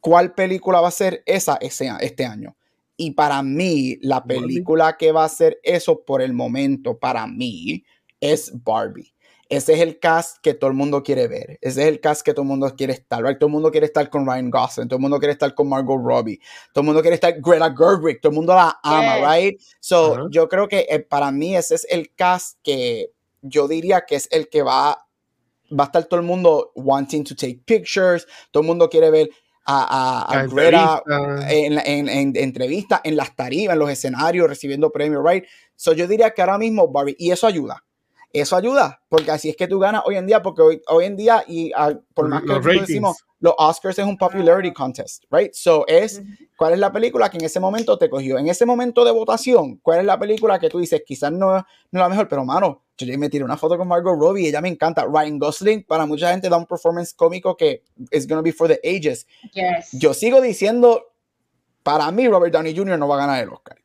cuál película va a ser esa ese, este año. Y para mí, la película que va a ser eso por el momento, para mí, es Barbie. Ese es el cast que todo el mundo quiere ver. Ese es el cast que todo el mundo quiere estar. Todo el mundo quiere estar con Ryan Gosling. Todo el mundo quiere estar con Margot Robbie. Todo el mundo quiere estar Greta Gerwig. Todo el mundo la ama, right? So, yo creo que eh, para mí ese es el cast que yo diría que es el que va, va a estar todo el mundo wanting to take pictures. Todo el mundo quiere ver a, a, Greta en, en, en, entrevistas, en las tarimas, en los escenarios, recibiendo premios, right? So, yo diría que ahora mismo Barbie, y eso ayuda eso ayuda, porque así es que tú ganas hoy en día, porque hoy, hoy en día, y ah, por más que lo decimos, los Oscars es un popularity contest, right? So es, ¿cuál es la película que en ese momento te cogió? En ese momento de votación, ¿cuál es la película que tú dices, quizás no, no es la mejor, pero mano, yo me tiré una foto con Margot Robbie y ella me encanta. Ryan Gosling, para mucha gente da un performance cómico que es gonna be for the ages. Yo sigo diciendo, para mí Robert Downey Jr. no va a ganar el Oscar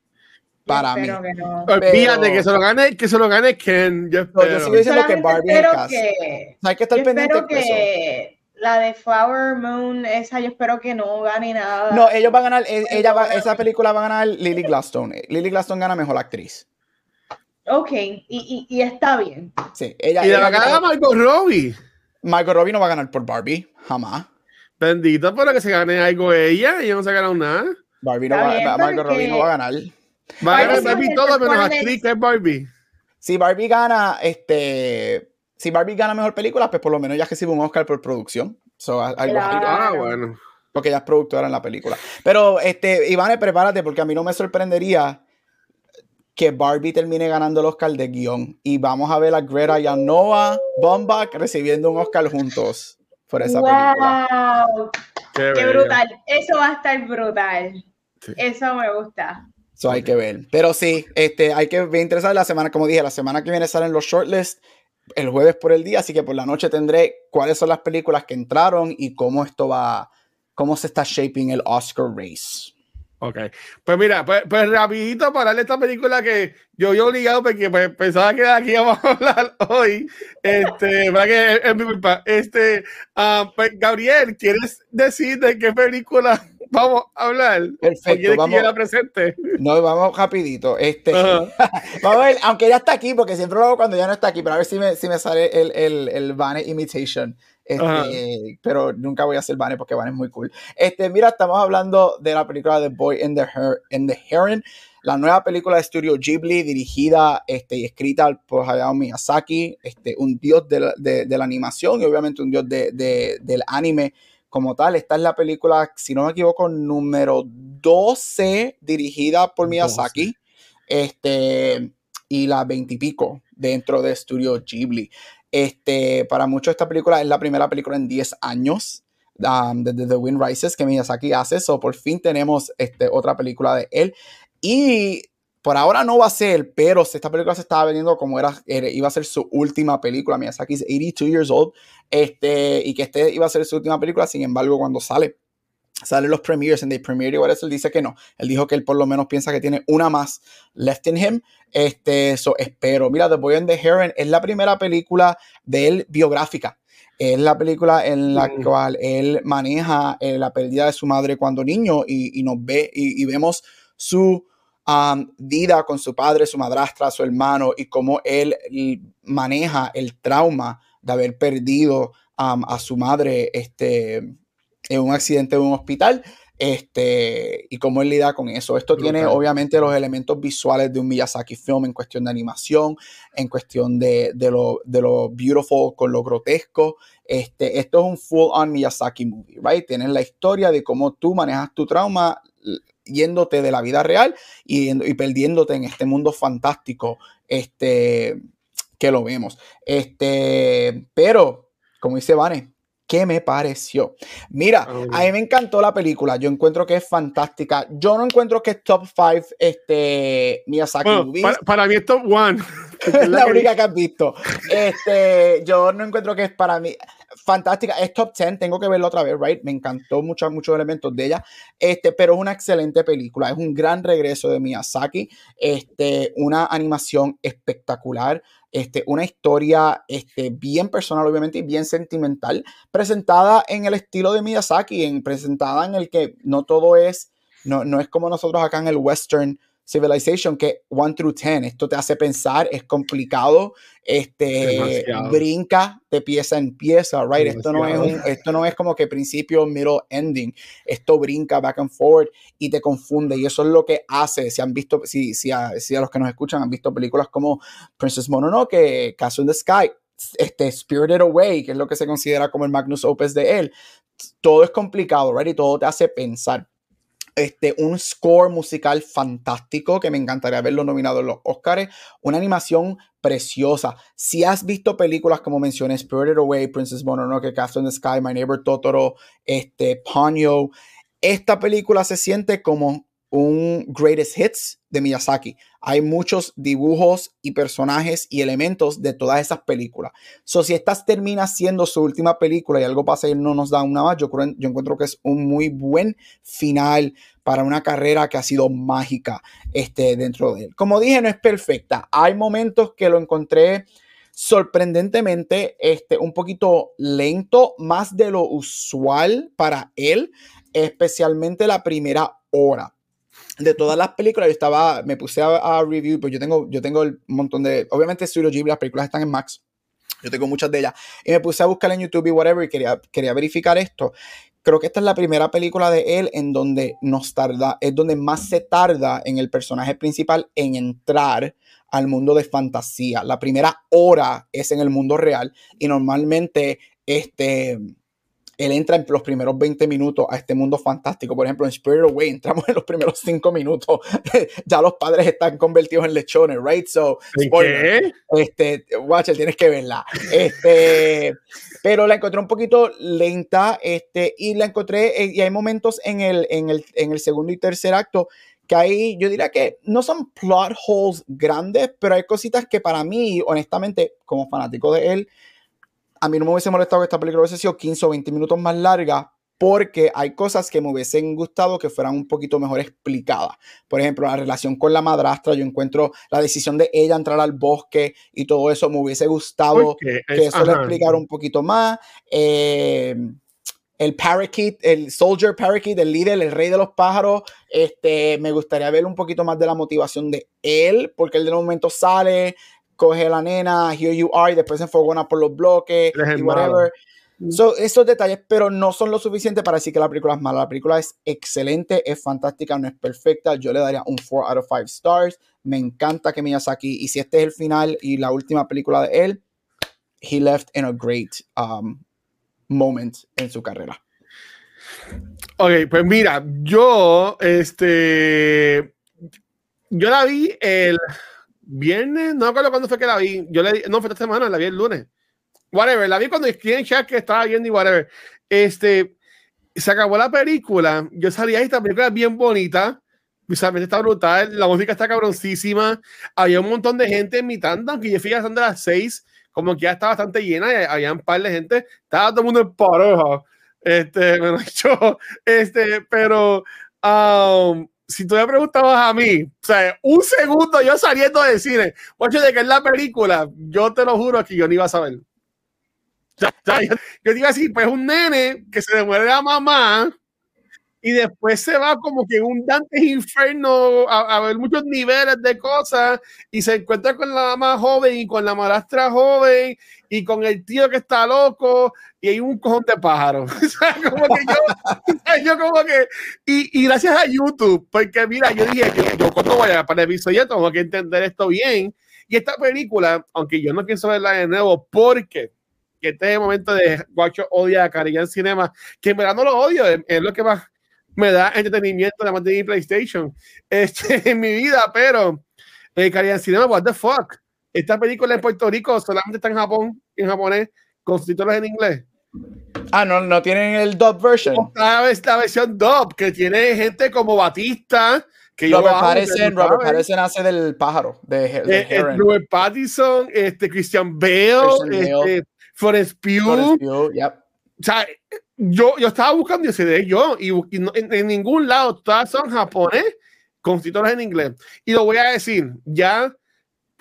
para mí. Que no. Olvídate que se lo gane, que se lo gane Ken. Yo, espero. yo sigo diciendo que Barbie es que, Hay que estar pendiente que la de Flower Moon, esa yo espero que no gane nada. No, ellos van a ganar, ella va, esa película va a ganar Lily Gladstone. Lily Gladstone gana mejor actriz. Ok, y, y, y está bien. Sí, ella. Y la va a ganar Margot Robbie. Margot Robbie no va a ganar por Barbie, jamás. Bendito para que se gane algo ella, ella no se ha ganado nada. Barbie no va, Margot Robbie no va a ganar. Va a ganar Barbie todo menos actriz que es Barbie. Si Barbie gana, este. Si Barbie gana mejor película, pues por lo menos ya recibe un Oscar por producción. ah, bueno. Porque ella es productora en la película. Pero, este, Ivane, prepárate, porque a mí no me sorprendería que Barbie termine ganando el Oscar de guion. Y vamos a ver a Greta y a Noah Baumbach recibiendo un Oscar juntos por esa película. Qué, brutal. Eso va a estar brutal. Eso me gusta. Eso hay que ver. Pero sí, este, hay que ver interesar la semana, como dije, la semana que viene salen los shortlists el jueves por el día, así que por la noche tendré cuáles son las películas que entraron y cómo esto va, cómo se está shaping el Oscar race. Ok, pues mira, pues, pues rapidito para darle esta película que yo había obligado porque pues, pensaba que aquí íbamos a hablar hoy. Este, para que es mi culpa. Este, uh, pues Gabriel, ¿quieres decir de qué película vamos a hablar. Perfecto. Vamos, que la presente? No, vamos rapidito. Este, vamos a ver, aunque ella está aquí, porque siempre lo hago cuando ya no está aquí, pero a ver si me, si me sale el, el, el Vane Imitation. Este, pero nunca voy a hacer Vane porque Vane es muy cool. Este, mira, estamos hablando de la película The Boy in the, in the Heron, la nueva película de Studio Ghibli dirigida este, y escrita por Hayao Miyazaki, este, un dios de la, de, de la animación y obviamente un dios de, del anime como tal. Esta es la película, si no me equivoco, número 12, dirigida por Miyazaki. Este, y la 20 y pico dentro de Studio Ghibli. Este, para muchos esta película es la primera película en 10 años um, de, The Wind Rises que Miyazaki hace. So por fin tenemos este, otra película de él. Y por ahora no va a ser, pero esta película se estaba vendiendo como era, iba a ser su última película. Miyazaki es 82 years old, este, y que este iba a ser su última película. Sin embargo, cuando sale salen los premieres, en the premiere igual eso él dice que no. Él dijo que él por lo menos piensa que tiene una más left in him. Este, eso espero. Mira, The Boy and the Heron es la primera película de él biográfica. Es la película en la Mm. cual él maneja eh, la pérdida de su madre cuando niño y, y nos ve y, y vemos su um, vida con su padre, su madrastra, su hermano y cómo él maneja el trauma de haber perdido um, a su madre este, en un accidente en un hospital este, y cómo él lidia con eso. Esto tiene Brutal. obviamente los elementos visuales de un Miyazaki film en cuestión de animación, en cuestión de, de lo, de lo beautiful con lo grotesco. Este, esto es un full on Miyazaki movie, right? Tienes la historia de cómo tú manejas tu trauma yéndote de la vida real y, y perdiéndote en este mundo fantástico este, que lo vemos. Este, pero, como dice Vane, ¿qué me pareció? Mira, Ah, a mí me encantó la película. Yo encuentro que es fantástica. Yo no encuentro que es top 5 este, Miyazaki Bueno, movies. para, para mí es top one. porque es Es la que- única que has visto. Este, yo no encuentro que es para mí fantástica. Es top 10, tengo que verlo otra vez, right? Me encantó muchos, muchos elementos de ella. Este, pero es una excelente película. Es un gran regreso de Miyazaki. Este, una animación espectacular. Este, una historia este, bien personal, obviamente, y bien sentimental, presentada en el estilo de Miyazaki, en, presentada en el que no todo es, no, no es como nosotros acá en el western Civilization, que 1 through 10, esto te hace pensar, es complicado, este, Demasiado. brinca de pieza en pieza, right? Esto no, es un, esto no es como que principio, middle, ending, esto brinca back and forward y te confunde y eso es lo que hace, si han visto, si, si, a, si a los que nos escuchan han visto películas como Princess Mononoke, Castle in the Sky, este, Spirited Away, que es lo que se considera como el Magnus Opus de él, todo es complicado, right? Y todo te hace pensar este, un score musical fantástico que me encantaría verlo nominado en los Oscars, una animación preciosa. Si has visto películas como mencioné, Spirited Away, Princess Mononoke, Castle in the Sky, My Neighbor Totoro, este, Ponyo, esta película se siente como un greatest hits de Miyazaki. Hay muchos dibujos y personajes y elementos de todas esas películas. So, si termina siendo su última película y algo pasa y no nos da una más, yo, creo, yo encuentro que es un muy buen final para una carrera que ha sido mágica este, dentro de él. Como dije, no es perfecta. Hay momentos que lo encontré sorprendentemente este, un poquito lento, más de lo usual para él, especialmente la primera hora. De todas las películas, yo estaba, me puse a, a review, pues yo tengo, yo tengo el montón de, obviamente Studio Ghibli, las películas están en Max, yo tengo muchas de ellas, y me puse a buscar en YouTube y whatever, y quería, quería verificar esto. Creo que esta es la primera película de él en donde nos tarda, es donde más se tarda en el personaje principal en entrar al mundo de fantasía. La primera hora es en el mundo real y normalmente este, él entra en los primeros 20 minutos a este mundo fantástico. Por ejemplo, en Spirit Away entramos en los primeros 5 minutos. ya los padres están convertidos en lechones, right? So, ¿En spoiler. qué? Este, Watcher, tienes que verla. Este, pero la encontré un poquito lenta, este, y la encontré, eh, y hay momentos en el, en el, en el segundo y tercer acto que ahí yo diría que no son plot holes grandes, pero hay cositas que para mí, honestamente, como fanático de él, a mí no me hubiese molestado que esta película hubiese sido 15 o 20 minutos más larga, porque hay cosas que me hubiesen gustado que fueran un poquito mejor explicadas. Por ejemplo, la relación con la madrastra, yo encuentro la decisión de ella entrar al bosque y todo eso, me hubiese gustado que es- eso lo ajá. explicara un poquito más. Eh, el Parakeet, el Soldier Parakeet, el líder, el rey de los pájaros, este, me gustaría ver un poquito más de la motivación de él, porque él de un momento sale, coge la nena, here you are, y después se enfogona por los bloques y whatever. malo. So, esos detalles, pero no son lo suficiente para decir que la película es mala. La película es excelente, es fantástica, no es perfecta. Yo le daría un 4 out of 5 stars. Me encanta que Miyazaki, y si este es el final y la última película de él, he left in a great um, moment en su carrera. Ok, pues mira, yo, este, yo la vi el viernes, no me acuerdo cuándo fue que la vi, yo le no fue esta semana, la vi el lunes, whatever, la vi cuando escribí en chat que estaba viendo y whatever, este, se acabó la película, yo salí ahí, esta película es bien bonita, visualmente está brutal, la música está cabroncísima, había un montón de gente en mi tanda, aunque yo fui a las de las seis, como que ya está bastante llena, y había un par de gente, estaba todo el mundo en pareja, Este, me lo he dicho, este, pero um, si tú me preguntabas a mí, o sea, un segundo yo saliendo de cine, ocho de que es la película, yo te lo juro que yo no iba a saber. yo, yo, así, pues un nene que se le muere la mamá y después se va como que un Dante Inferno a, a, ver muchos niveles de cosas y se encuentra con la mamá joven y con la madrastra joven y con el tío que está loco y hay un cojón de pájaros. como que yo, yo como que, y, y, gracias a YouTube, porque mira, yo dije, yo, yo cuando vaya para el episodio tengo que entender esto bien. Y esta película, aunque yo no pienso verla de nuevo, porque que este es el momento de Guacho odia a Caribbean Cinema, que en verdad no lo odio, es, es lo que más me da entretenimiento además de mi PlayStation este, en mi vida, pero eh, Caribbean Cinema, what the fuck. Esta película en Puerto Rico solamente está en Japón, en japonés, con subtítulos en inglés. Ah, no, no tienen el dub version. Esta vez la versión dub, que tiene gente como Batista, que Robert Pattinson, Robert Pattinson hace del pájaro. De, de eh, eh, Robert Pattinson, este, Christian Bale, Christian Bale. este, Florence Pugh. Florence Pugh yep. O sea, yo, yo estaba buscando ese de yo y, y no, en, en, ningún lado todas son japonés con títulos en inglés. Y lo voy a decir, ya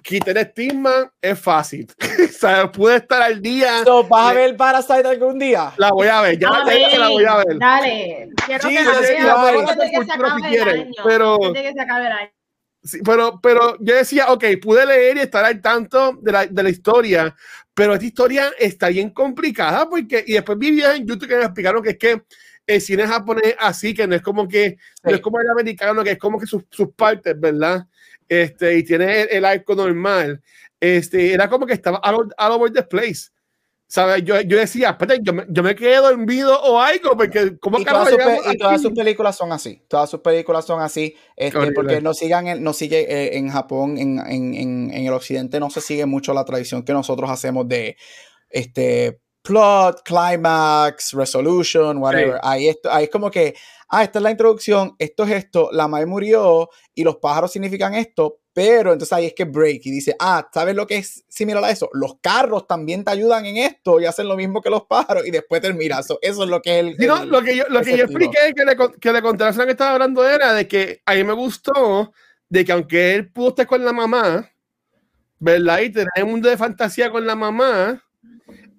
quitar estigma es fácil. o sea, pude estar al día. So, ¿Vas a ver Parasite algún día? La voy a ver, ya a ver, la voy a ver. Dale, quiero Sí, que sí, la sí, veas la voy a antes ver de que se por acabe si el quieren, año. pero- Antes de que se acabe el año. Sí, pero, pero yo decía, ok, pude leer y estar al tanto de la, de la historia, pero esta historia está bien complicada porque, y después vi videos en YouTube que me explicaron que es que el cine japonés así, que no es como que, no Sí. es como el americano, que es como que sus, sus partes, ¿verdad? Este, y tiene el, el arco normal. Este, era como que estaba all, all over the place. ¿Sabes? Yo, yo decía, espérate, yo me, yo me quedé dormido o algo, porque ¿cómo Y todas, sus, y todas sus películas son así. Todas sus películas son así. Este, porque no sigan no sigue eh, en Japón, en, en, en, en el occidente, no se sigue mucho la tradición que nosotros hacemos de este plot, climax, resolution, whatever. Sí. Ahí, esto, ahí es como que, ah, esta es la introducción, esto es esto, la madre murió y los pájaros significan esto, pero entonces ahí es que break y dice, ah, ¿sabes lo que es similar a eso? Los carros también te ayudan en esto y hacen lo mismo que los pájaros y después termina. Eso, eso es lo que es el... Sí, no, el- lo que yo, lo que yo expliqué que le, que le conté a que estaba hablando era de que a mí me gustó de que aunque él pudo estar con la mamá, ¿verdad? Y tener un mundo de fantasía con la mamá,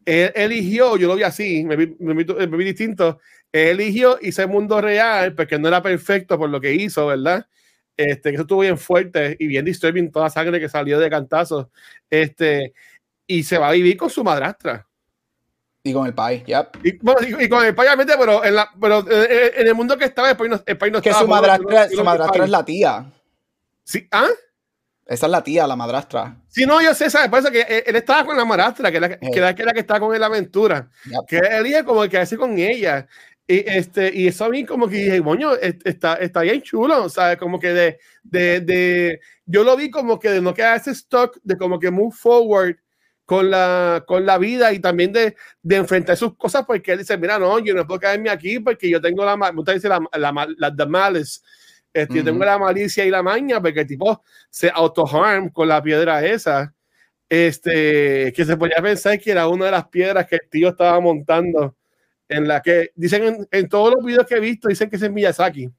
él eligió, yo lo vi así, me vi, me vi, me vi distinto, él eligió ese mundo real porque no era perfecto por lo que hizo, ¿verdad? Este, que eso estuvo bien fuerte y bien disturbing toda la sangre que salió de cantazos. Este, y se va a vivir con su madrastra. Y con el país, yep. Y, bueno, y, y con el país, obviamente, pero, en, la, pero en, en el mundo que estaba, el país no, el país no Que estaba. su madrastra, su madrastra es la tía. Sí, ¿ah? Esa es la tía, la madrastra. Sí, no, yo sé, ¿sabes? Por eso que él, él estaba con la madrastra, que, la, que, Eh. la, que la que estaba con él la aventura. Yep. Que él iba como que hace con ella. Y, este, y eso a mí como que dije, moño, est- está, está bien chulo, ¿sabes? Como que de, de, de, yo lo vi como que de no quedarse stock, de como que move forward con la, con la vida y también de, de enfrentar sus cosas, porque él dice, mira, no, yo no puedo quedarme aquí porque yo tengo la, gusta decir la, la, la, the malice, este, yo tengo la malicia y la maña, porque el tipo se auto-harm con la piedra esa, este, que se podía pensar que era una de las piedras que el tío estaba montando en la que dicen en, en todos los videos que he visto, dicen que es en Miyazaki.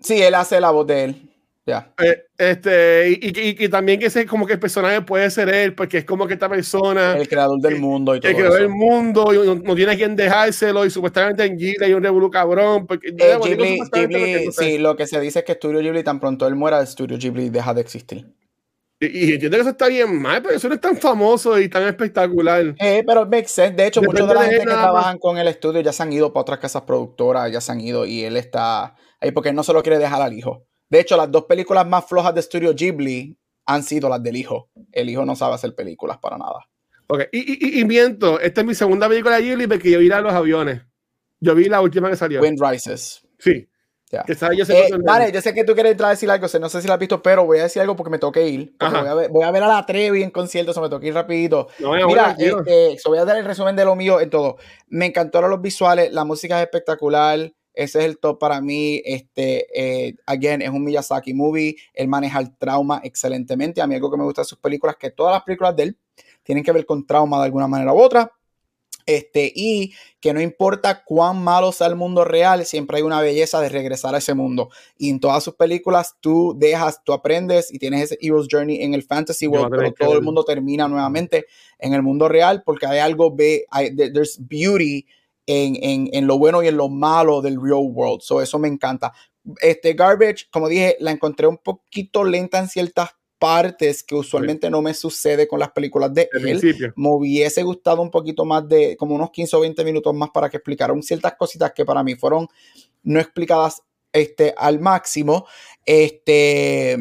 Sí, él hace la voz de él. Ya. Eh, este, y, y, y- y también que ese como que el personaje puede ser él, porque es como que esta persona El creador del mundo y todo el eso. mundo y no, no tiene quien dejárselo y supuestamente en Ghibli hay un revolú cabrón. Porque, Eh, Ghibli, Ghibli, sé. sí, lo que se dice es que Studio Ghibli, tan pronto él muera, Studio Ghibli deja de existir. Y, entiendo que eso está bien mal, pero eso no es tan famoso y tan espectacular. Eh, pero makes sense. De hecho, muchos de la de gente que trabajan con el estudio ya se han ido para otras casas productoras, ya se han ido y él está ahí porque él no se lo quiere dejar al hijo. De hecho, las dos películas más flojas de Studio Ghibli han sido las del hijo. El hijo no sabe hacer películas para nada. Ok, Y, y, y- y miento, esta es mi segunda película de Ghibli porque yo vi la de los aviones. Yo vi la última que salió. Wind Rises. Sí. Sabe, yo sé Eh, vale, yo sé que tú quieres entrar a decir algo, no sé si la has visto, pero voy a decir algo porque me tengo que ir. voy, a ver, voy a ver a la Trevi en concierto, se me tengo que ir rapidito. No, Mira, tranquilo. este, so voy a dar el resumen de lo mío en todo. Me encantaron los visuales, la música es espectacular. Ese es el top para mí. Este, eh, again, es un Miyazaki movie. Él maneja el trauma excelentemente. A mí algo que me gusta de sus películas que todas las películas de él tienen que ver con trauma de alguna manera u otra. Este, y que no importa cuán malo sea el mundo real, siempre hay una belleza de regresar a ese mundo. Y en todas sus películas tú dejas, tú aprendes y tienes ese Hero's Journey en el Fantasy World, pero todo el mundo termina nuevamente en el mundo real porque hay algo, ve, hay, there's beauty en, en, en, lo bueno y en lo malo del real world. So eso me encanta. Este Garbage, como dije, la encontré un poquito lenta en ciertas partes que usualmente no me sucede con las películas de él. Me hubiese gustado un poquito más de, como unos 15 o 20 minutos más para que explicaran ciertas cositas que para mí fueron no explicadas este, al máximo. Este,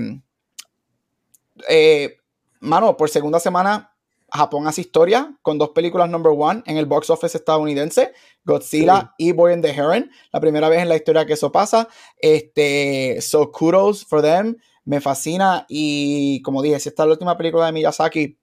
eh, mano, por segunda semana, Japón hace historia con dos películas number one en el box office estadounidense, Godzilla y Boy and the Heron. La primera vez en la historia que eso pasa. Este, so kudos for them me fascina y como dije, si esta es la última película de Miyazaki,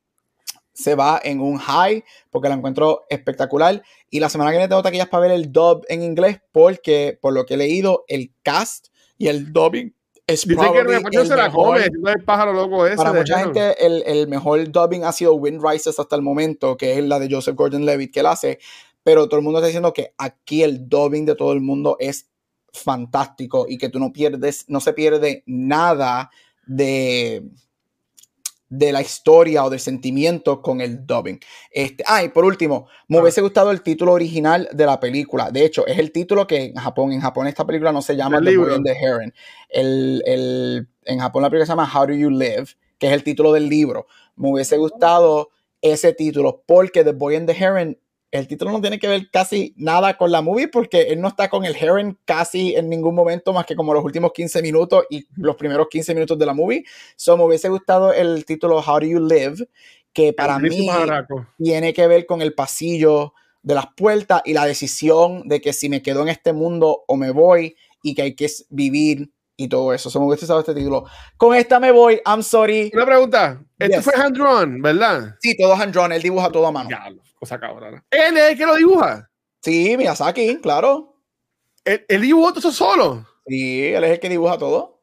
se va en un high porque la encuentro espectacular. Y la semana que viene tengo taquillas para ver el dub en inglés porque, por lo que he leído, el cast y el dubbing es Dice que el se la come, el pájaro loco ese. Para mucha gente, el, el, mejor dubbing ha sido Wind Rises hasta el momento, que es la de Joseph Gordon-Levitt que él hace. Pero todo el mundo está diciendo que aquí el dubbing de todo el mundo es fantástico y que tú no pierdes, no se pierde nada de, de la historia o del sentimiento con el dubbing. Este, ah, y por último, me ah. hubiese gustado el título original de la película. De hecho, es el título que en Japón, en Japón esta película no se llama The Boy and the Heron. El, el, en Japón la película se llama How Do You Live, que es el título del libro. Me hubiese gustado ese título porque The Boy and the Heron el título no tiene que ver casi nada con la movie porque él no está con el Heron casi en ningún momento más que como los últimos 15 minutos y los primeros 15 minutos de la movie. So me hubiese gustado el título How Do You Live, que para mí tiene que ver con el pasillo de las puertas y la decisión de que si me quedo en este mundo o me voy y que hay que vivir y todo eso. So me hubiese gustado este título. Con esta me voy, I'm sorry. Una pregunta. Este fue hand drawn, ¿verdad? Sí, todo hand drawn. Él dibuja todo a mano cosa cabrona. ¿Él es el que lo dibuja? Sí, Miyazaki, claro. ¿Él, él dibujó todo eso solo? Sí, él es el que dibuja todo.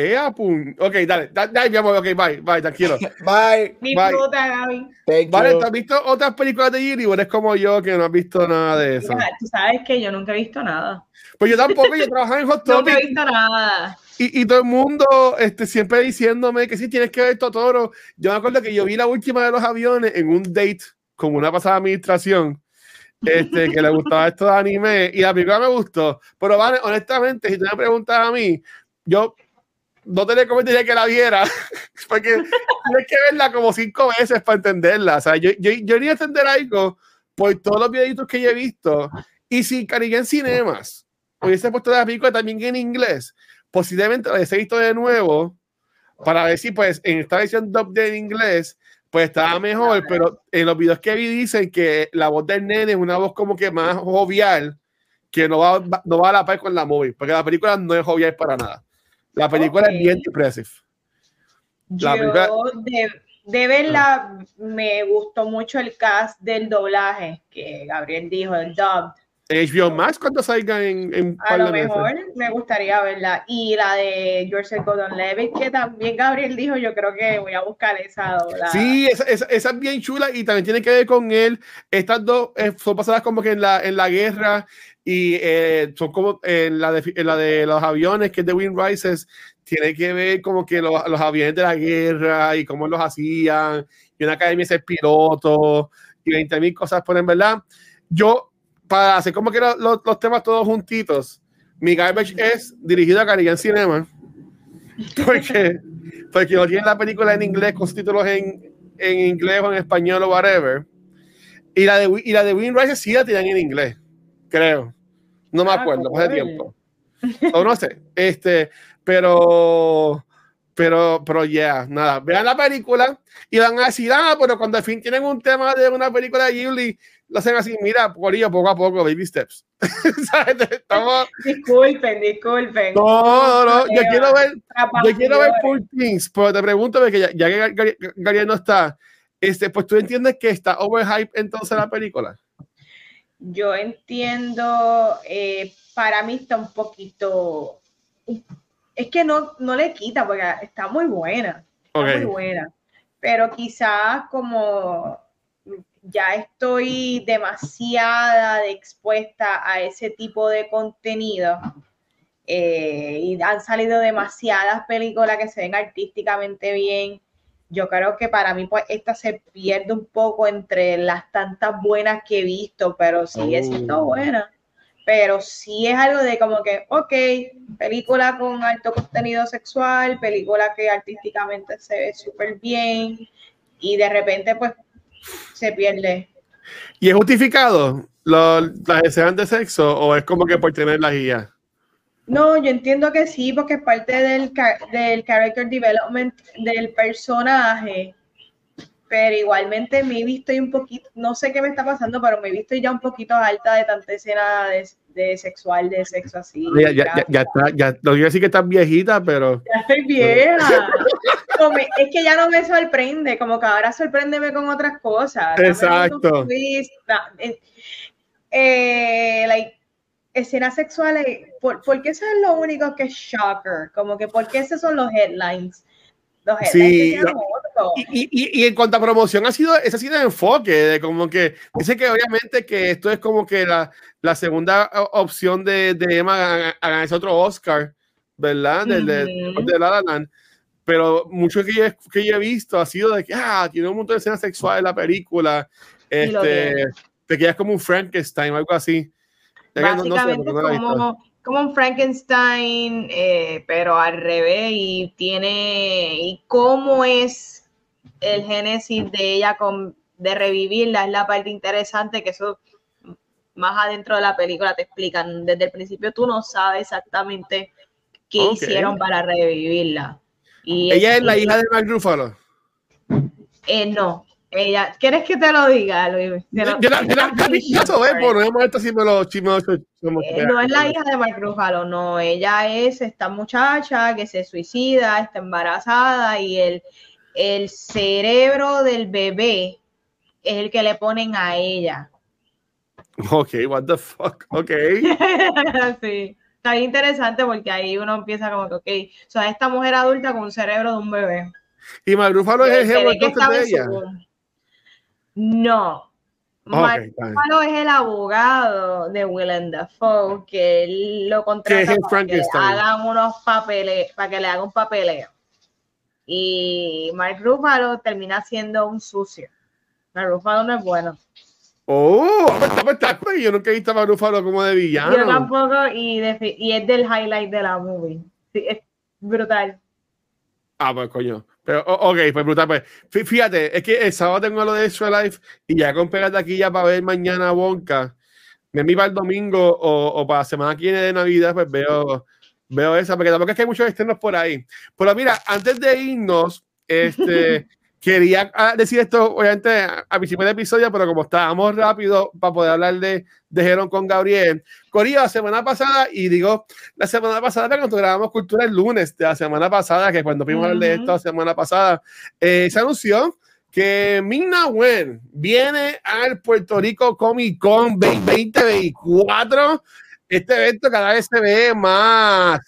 Ea, pum. Ok, dale, dale, mi amor, ok, bye, bye, tranquilo. bye. Disfruta, Gaby. Vale, ¿tú has visto otras películas de Ghibli o eres como yo que no has visto nada de eso? tú sabes que yo nunca he visto nada. Pues yo tampoco, yo trabajaba en Hot Topic. Nunca he visto nada. Y, y, todo el mundo este, siempre diciéndome que sí, tienes que ver Totoro. Yo me acuerdo que yo vi la última de los aviones en un date con una pasada administración este, que le gustaba esto de anime y la película me gustó. Pero vale, honestamente, si tú me preguntas a mí, yo no te recomendaría que la viera, porque tienes que verla como cinco veces para entenderla. O sea, yo, yo, yo iría a entender algo por todos los videitos que yo he visto. Y si en Cinemas hubiese puesto la película también en inglés, posiblemente la hubiese visto de nuevo para ver si, pues, en esta versión dub de inglés pues estaba mejor, pero en los videos que vi dicen que la voz del nene es una voz como que más jovial, que no va, no va a la par con la movie, porque la película no es jovial para nada. La película es bien impressive. La Yo de, de, verla me gustó mucho el cast del doblaje que Gabriel dijo, el dub. HBO Max cuando salga en, en A lo mejor me gustaría verla. Y la de George Gordon Levitt, que también Gabriel dijo, yo creo que voy a buscar esa. Sí, esa, esa, esa, es bien chula y también tiene que ver con él. Estas dos eh, son pasadas como que en la, en la guerra y eh, son como en la, de, en la de los aviones, que es de Wind Rises, tiene que ver como que los, los aviones de la guerra y cómo los hacían, y una academia ser piloto y 20 mil cosas, por en verdad. Yo para hacer como que los, los, temas todos juntitos, mi garbage es dirigido a Caribbean Cinema. Porque, porque no tiene la película en inglés con títulos en, en inglés o en español o whatever. Y la de, y la de Wind Rises sí la tenían en inglés, creo. No me ah, acuerdo, hace tiempo. O no sé. Este, pero, pero, pero ya, yeah, nada. Vean la película y van a decir, ah, pero cuando al fin tienen un tema de una película de Ghibli, lo hacen así, mira, por ello, poco a poco, baby steps. Estamos... Disculpen, disculpen. No, no, no, yo quiero ver, yo quiero ver Full Things, pero te pregunto, porque ya, ya que Gabriel no está, este, pues tú entiendes que está overhype entonces la película. Yo entiendo, eh, para mí está un poquito, es que no, no le quita, porque está muy buena, está muy buena, pero quizás como ya estoy demasiada expuesta a ese tipo de contenido. Eh, y han salido demasiadas películas que se ven artísticamente bien. Yo creo que para mí, pues, esta se pierde un poco entre las tantas buenas que he visto, pero sigue siendo Oh. buena. Pero sí es algo de como que, ok, película con alto contenido sexual, película que artísticamente se ve súper bien, y de repente, pues, se pierde. ¿Y es justificado lo- las escenas de sexo o es como que por tener la guía? No, yo entiendo que sí, porque es parte del, del character development del personaje. Pero igualmente me he visto un poquito, no sé qué me está pasando, pero me he visto ya un poquito alta de tanta escena de, de sexual, de sexo así. Ya, ya, ya, ya está, ya, no quiero decir que estás viejita, pero Ya estoy vieja. Me- es que ya no me sorprende, como que ahora sorpréndeme con otras cosas. Exacto. da- eh, eh, like, escenas sexuales, ¿por, por qué eso es lo único que es shocker? Como que, ¿por qué esos son los headlines? Los Sí, no. Y, y- y- en cuanto a promoción, ha sido, ese ha sido el enfoque, de como que dice que obviamente que esto es como que la, la segunda opción de, de Emma a, a ganarse otro Oscar, ¿verdad? De, de, de La La Land. Pero mucho que yo, que yo he visto ha sido de que, ah, tiene un montón de escenas sexuales en la película, este, te quedas como un Frankenstein o algo así. Que no- no sé, Básicamente no como, como un Frankenstein, eh, pero al revés, y tiene, y cómo es el génesis de ella con, de revivirla, es la parte interesante, que eso más adentro de la película te explican. Desde el principio tú no sabes exactamente qué hicieron para revivirla. Y Ella es la hija de Mark Ruffalo. eh, no, ella, ¿quieres que te lo diga, Luis? Yo no es la hija de Mark Ruffalo, no, ella es esta muchacha que se suicida, está embarazada y el, el cerebro del bebé es el que le ponen a ella. Ok, what the fuck, ok. sí, está bien interesante porque ahí uno empieza como que, ok, o sea, esta mujer adulta con un cerebro de un bebé. Y Mark Ruffalo es el jefe de su ella. boom. No. Ok, Mark es el abogado de Willem Dafoe que él lo contrata para que le hagan unos papeles, para que le haga un papeleo. Y Mark Ruffalo termina siendo un sucio. Mark Ruffalo no es bueno. Oh, pues, yo nunca he visto a Mark Ruffalo como de Yo villano. tampoco, y, defi- y es del highlight de la movie. Sí, es brutal. Ah, pues coño. Pero, ok, pues brutal. Pues. Fí- Fíjate, es que el sábado tengo lo de Extra Life y ya compré la taquilla para ver mañana Wonka. Me para el domingo o, o para la semana que viene de Navidad, pues veo, veo esa, porque tampoco es que hay muchos estrenos por ahí. Pero mira, antes de irnos, este, quería ah, decir esto, obviamente, a, principio del episodio, pero como estábamos rápido para poder hablar de, de Jerón con Gabriel. Corillo, la semana pasada, y digo, la semana pasada cuando grabamos Cultura el lunes de la semana pasada, que cuando fuimos a hablar de esto la semana pasada, eh, se anunció que Ming-Na Wen viene al Puerto Rico Comic Con 2024. Este evento cada vez se ve más.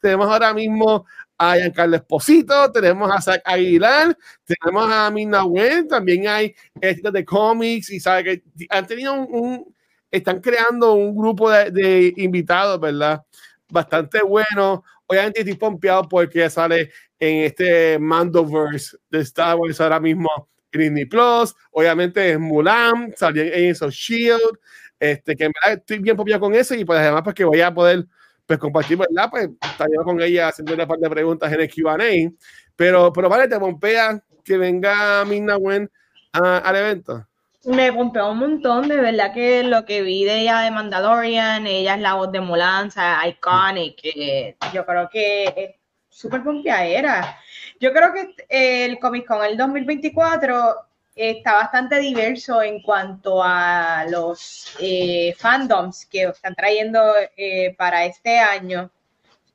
Tenemos ahora mismo a Giancarlo Esposito, tenemos a Zach Aguilar, tenemos a Ming-Na Wen, también hay estos de cómics y sabe que han tenido un, un- están creando un grupo de, de invitados, ¿verdad? Bastante bueno. Obviamente estoy pompeado porque ya sale en este Mandoverse de Star Wars ahora mismo Disney Plus. Obviamente es Mulan, salió en esos Shield. Este, que en verdad estoy bien pompeado con eso y pues además pues que voy a poder pues compartir, ¿verdad? Pues estar yo con ella haciendo una par de preguntas en el Q&A. Pero, pero vale, te pompea que venga Minna Wen al evento. Me pompeó un montón, de verdad que lo que vi de ella de Mandalorian, ella es la voz de Mulan, iconic, eh, yo creo que es súper pompeadera. Yo creo que eh, el Comic Con el 2024 está bastante diverso en cuanto a los eh, fandoms que están trayendo eh, para este año.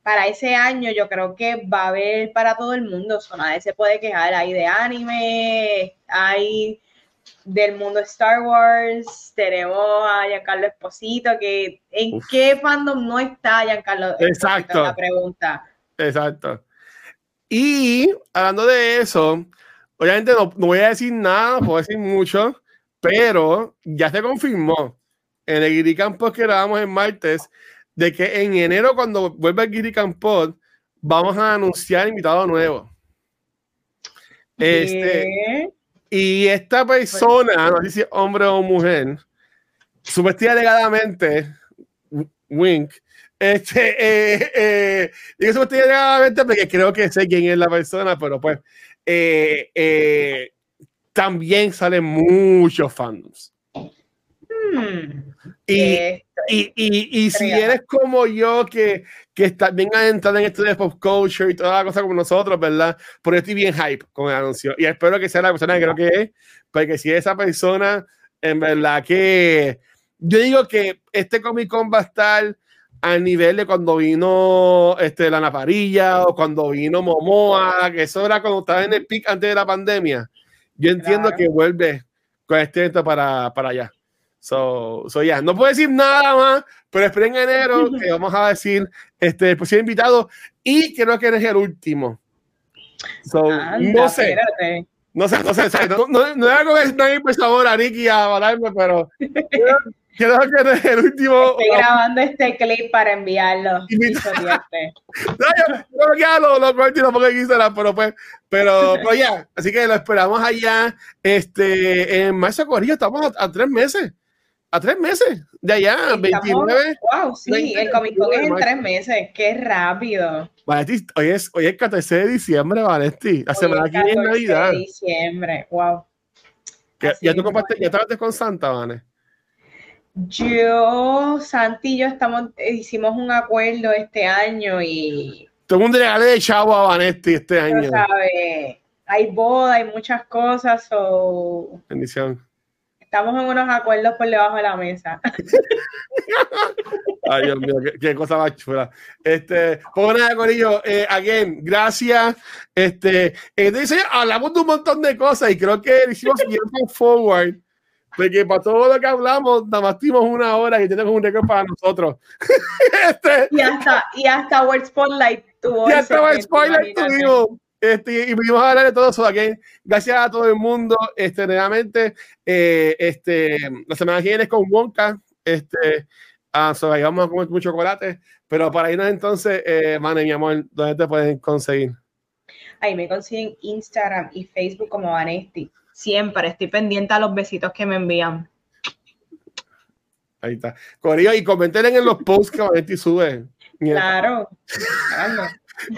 Para ese año yo creo que va a haber para todo el mundo, nadie se puede quejar, hay de anime, hay del mundo Star Wars, tenemos a Giancarlo Esposito, que ¿en Uf. qué fandom no está Giancarlo Esposito? Exacto. Es La pregunta. Exacto. Y hablando de eso, obviamente no, no voy a decir nada, no puedo decir mucho, Pero ya se confirmó en el Giri Campos que grabamos en martes de que en enero, cuando vuelva el Giri Campos, vamos a anunciar invitado nuevo. Este, y esta persona, no sé si es hombre o mujer, supuestamente alegadamente, wink, este, eh, eh, digo supuestamente alegadamente porque creo que sé quién es la persona, pero pues, eh, eh también salen muchos fandoms. Hmm. Y, y, y, y, si eres como yo, que, que está bien adentrado en esto de pop culture y toda la cosa como nosotros, ¿verdad? Porque estoy bien hype con el anuncio. Y espero que sea la persona que creo que es, porque si esa persona, en verdad que. Yo digo que este Comic Con va a estar al nivel de cuando vino este, la Naparilla o cuando vino Momoa, que eso era cuando estaba en el pic antes de la pandemia. Yo entiendo que vuelve con este para, para allá. So, so ya, no puedo decir nada más, pero esperen en enero que vamos a decir este el próximo invitado y creo que eres el último. So, no sé. No sé, no sé, no, no, no, es algo que nadie empezó ahora, Ricky, a hablarme, pero Creo que eres el último. Estoy grabando este clip para enviarlo. no, yo, ya lo, lo corté porque quisiera, pero pues, pero, pero ya. Así que lo esperamos allá. Este, en marzo Corillo estamos a, tres meses. A tres meses de allá, estamos, 29. Wow, sí, el Comic Con es en tres meses. Qué rápido. Vanetti, hoy es, hoy es 14 de diciembre, Vanetti. La semana que viene Navidad. de diciembre, wow. ¿Ya, tú compraste, ya trabajaste con Santa, Vanetti? Yo, Santi y yo estamos, hicimos un acuerdo este año y. Tengo un regalo de chavo a Vanetti este año. Sabe, hay boda, hay muchas cosas. o Bendición. Estamos en unos acuerdos por debajo de la mesa. Ay, Dios mío, qué, cosa más chula. Este, pues nada, Corillo, eh, again, gracias. Este, eh, dice, hablamos de un montón de cosas y creo que hicimos bien forward que para todo lo que hablamos, nada más tuvimos una hora y tenemos un récord para nosotros. este, y hasta, y hasta World Spotlight tuvo. Y hasta World Spotlight tuvimos. Este, y pudimos hablar de todo eso aquí. Gracias a todo el mundo. Este, realmente, eh, este, la semana que viene es con Wonka. Este, uh, so, vamos a comer mucho chocolate. Pero para irnos entonces, eh, Mane, mi amor, ¿dónde te pueden conseguir? Ahí me consiguen Instagram y Facebook como Vanesti. Siempre estoy pendiente a los besitos que me envían. Ahí está. Corillo, y comenten en los posts que Vanetti sube. Claro.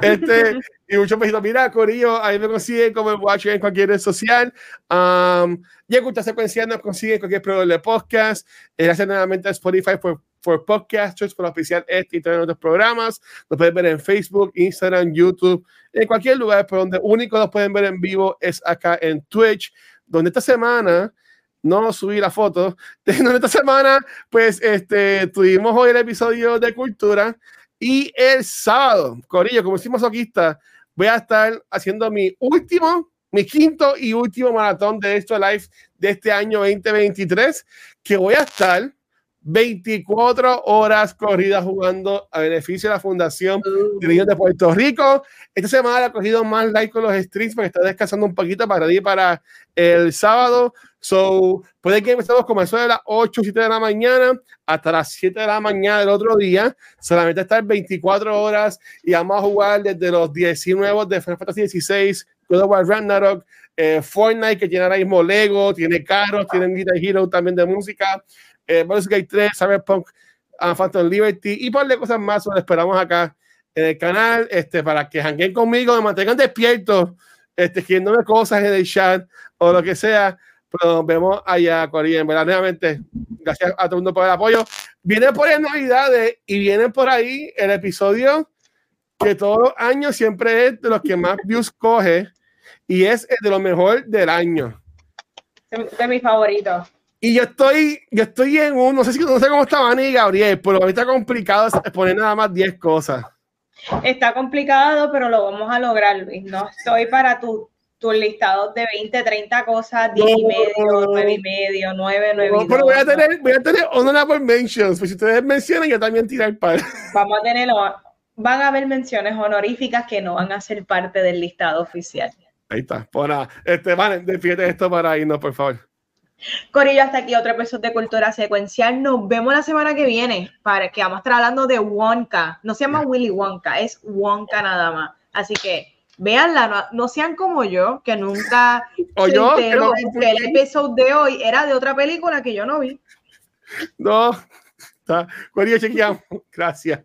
este, y muchos besitos. Mira, Corillo, ahí me consiguen como el Watcher en cualquier red social. Um, y escucha secuencia nos consiguen cualquier proveedor de podcast. Gracias nuevamente a Spotify por, por podcasters, por oficial este y todos nuestros programas. Nos pueden ver en Facebook, Instagram, YouTube, en cualquier lugar, pero donde único nos pueden ver en vivo es acá en Twitch, donde esta semana no subí la foto, donde esta semana pues este, tuvimos hoy el episodio de cultura y el sábado, Corillo, como hicimos está voy a estar haciendo mi último, mi quinto y último maratón de esto live de este año 2023, que voy a estar 24 horas corridas jugando a beneficio de la Fundación de Niños de Puerto Rico. Esta semana ha cogido más like con los streams porque está descansando un poquito para ir para el sábado. So, puede que empezamos comenzó de las 8 o 7 de la mañana hasta las 7 de la mañana del otro día. Solamente estar 24 horas y vamos a jugar desde los 19 de Final Fantasy 16, God of War Ragnarok, eh, Fortnite que tiene ahora mismo Lego, tiene carros, tiene Guitar Hero también de música eh, Baldur's Gate 3, Cyberpunk, uh, Phantom Liberty y par de cosas más. Lo esperamos acá en el canal este, para que hanguen conmigo, me mantengan despiertos, este, escribiéndome cosas en el chat o lo que sea. Pero nos vemos allá, Corina. En verdad, nuevamente, gracias a todo el mundo por el apoyo. Viene por ahí Navidades y viene por ahí el episodio que todos los años siempre es de los que más views coge y es de lo mejor del año. De mis favoritos. Y yo estoy, yo estoy en un, no sé si no sé cómo está Vani y Gabriel, pero a mí está complicado poner nada más 10 cosas. Está complicado, pero lo vamos a lograr, Luis. No estoy para tu, tus listados de 20, 30 cosas, 10 y medio, 9 y medio, 9, 9 no, Pero voy a tener, voy a tener honorable mentions, pues si ustedes mencionan, yo también tirar par. Vamos a tener, van a haber menciones honoríficas que no van a ser parte del listado oficial. Ahí está. Pues nada, este, vale, despídete esto para irnos, por favor. Corillo, hasta aquí otro episodio de Cultura Secuencial. Nos vemos la semana que viene para que vamos a estar hablando de Wonka. No se llama Willy Wonka, es Wonka nada más. Así que véanla, no, no sean como yo, que nunca O yo, que no- el episodio de hoy era de otra película que yo no vi. No. Está. Corillo, chequeamos. Gracias.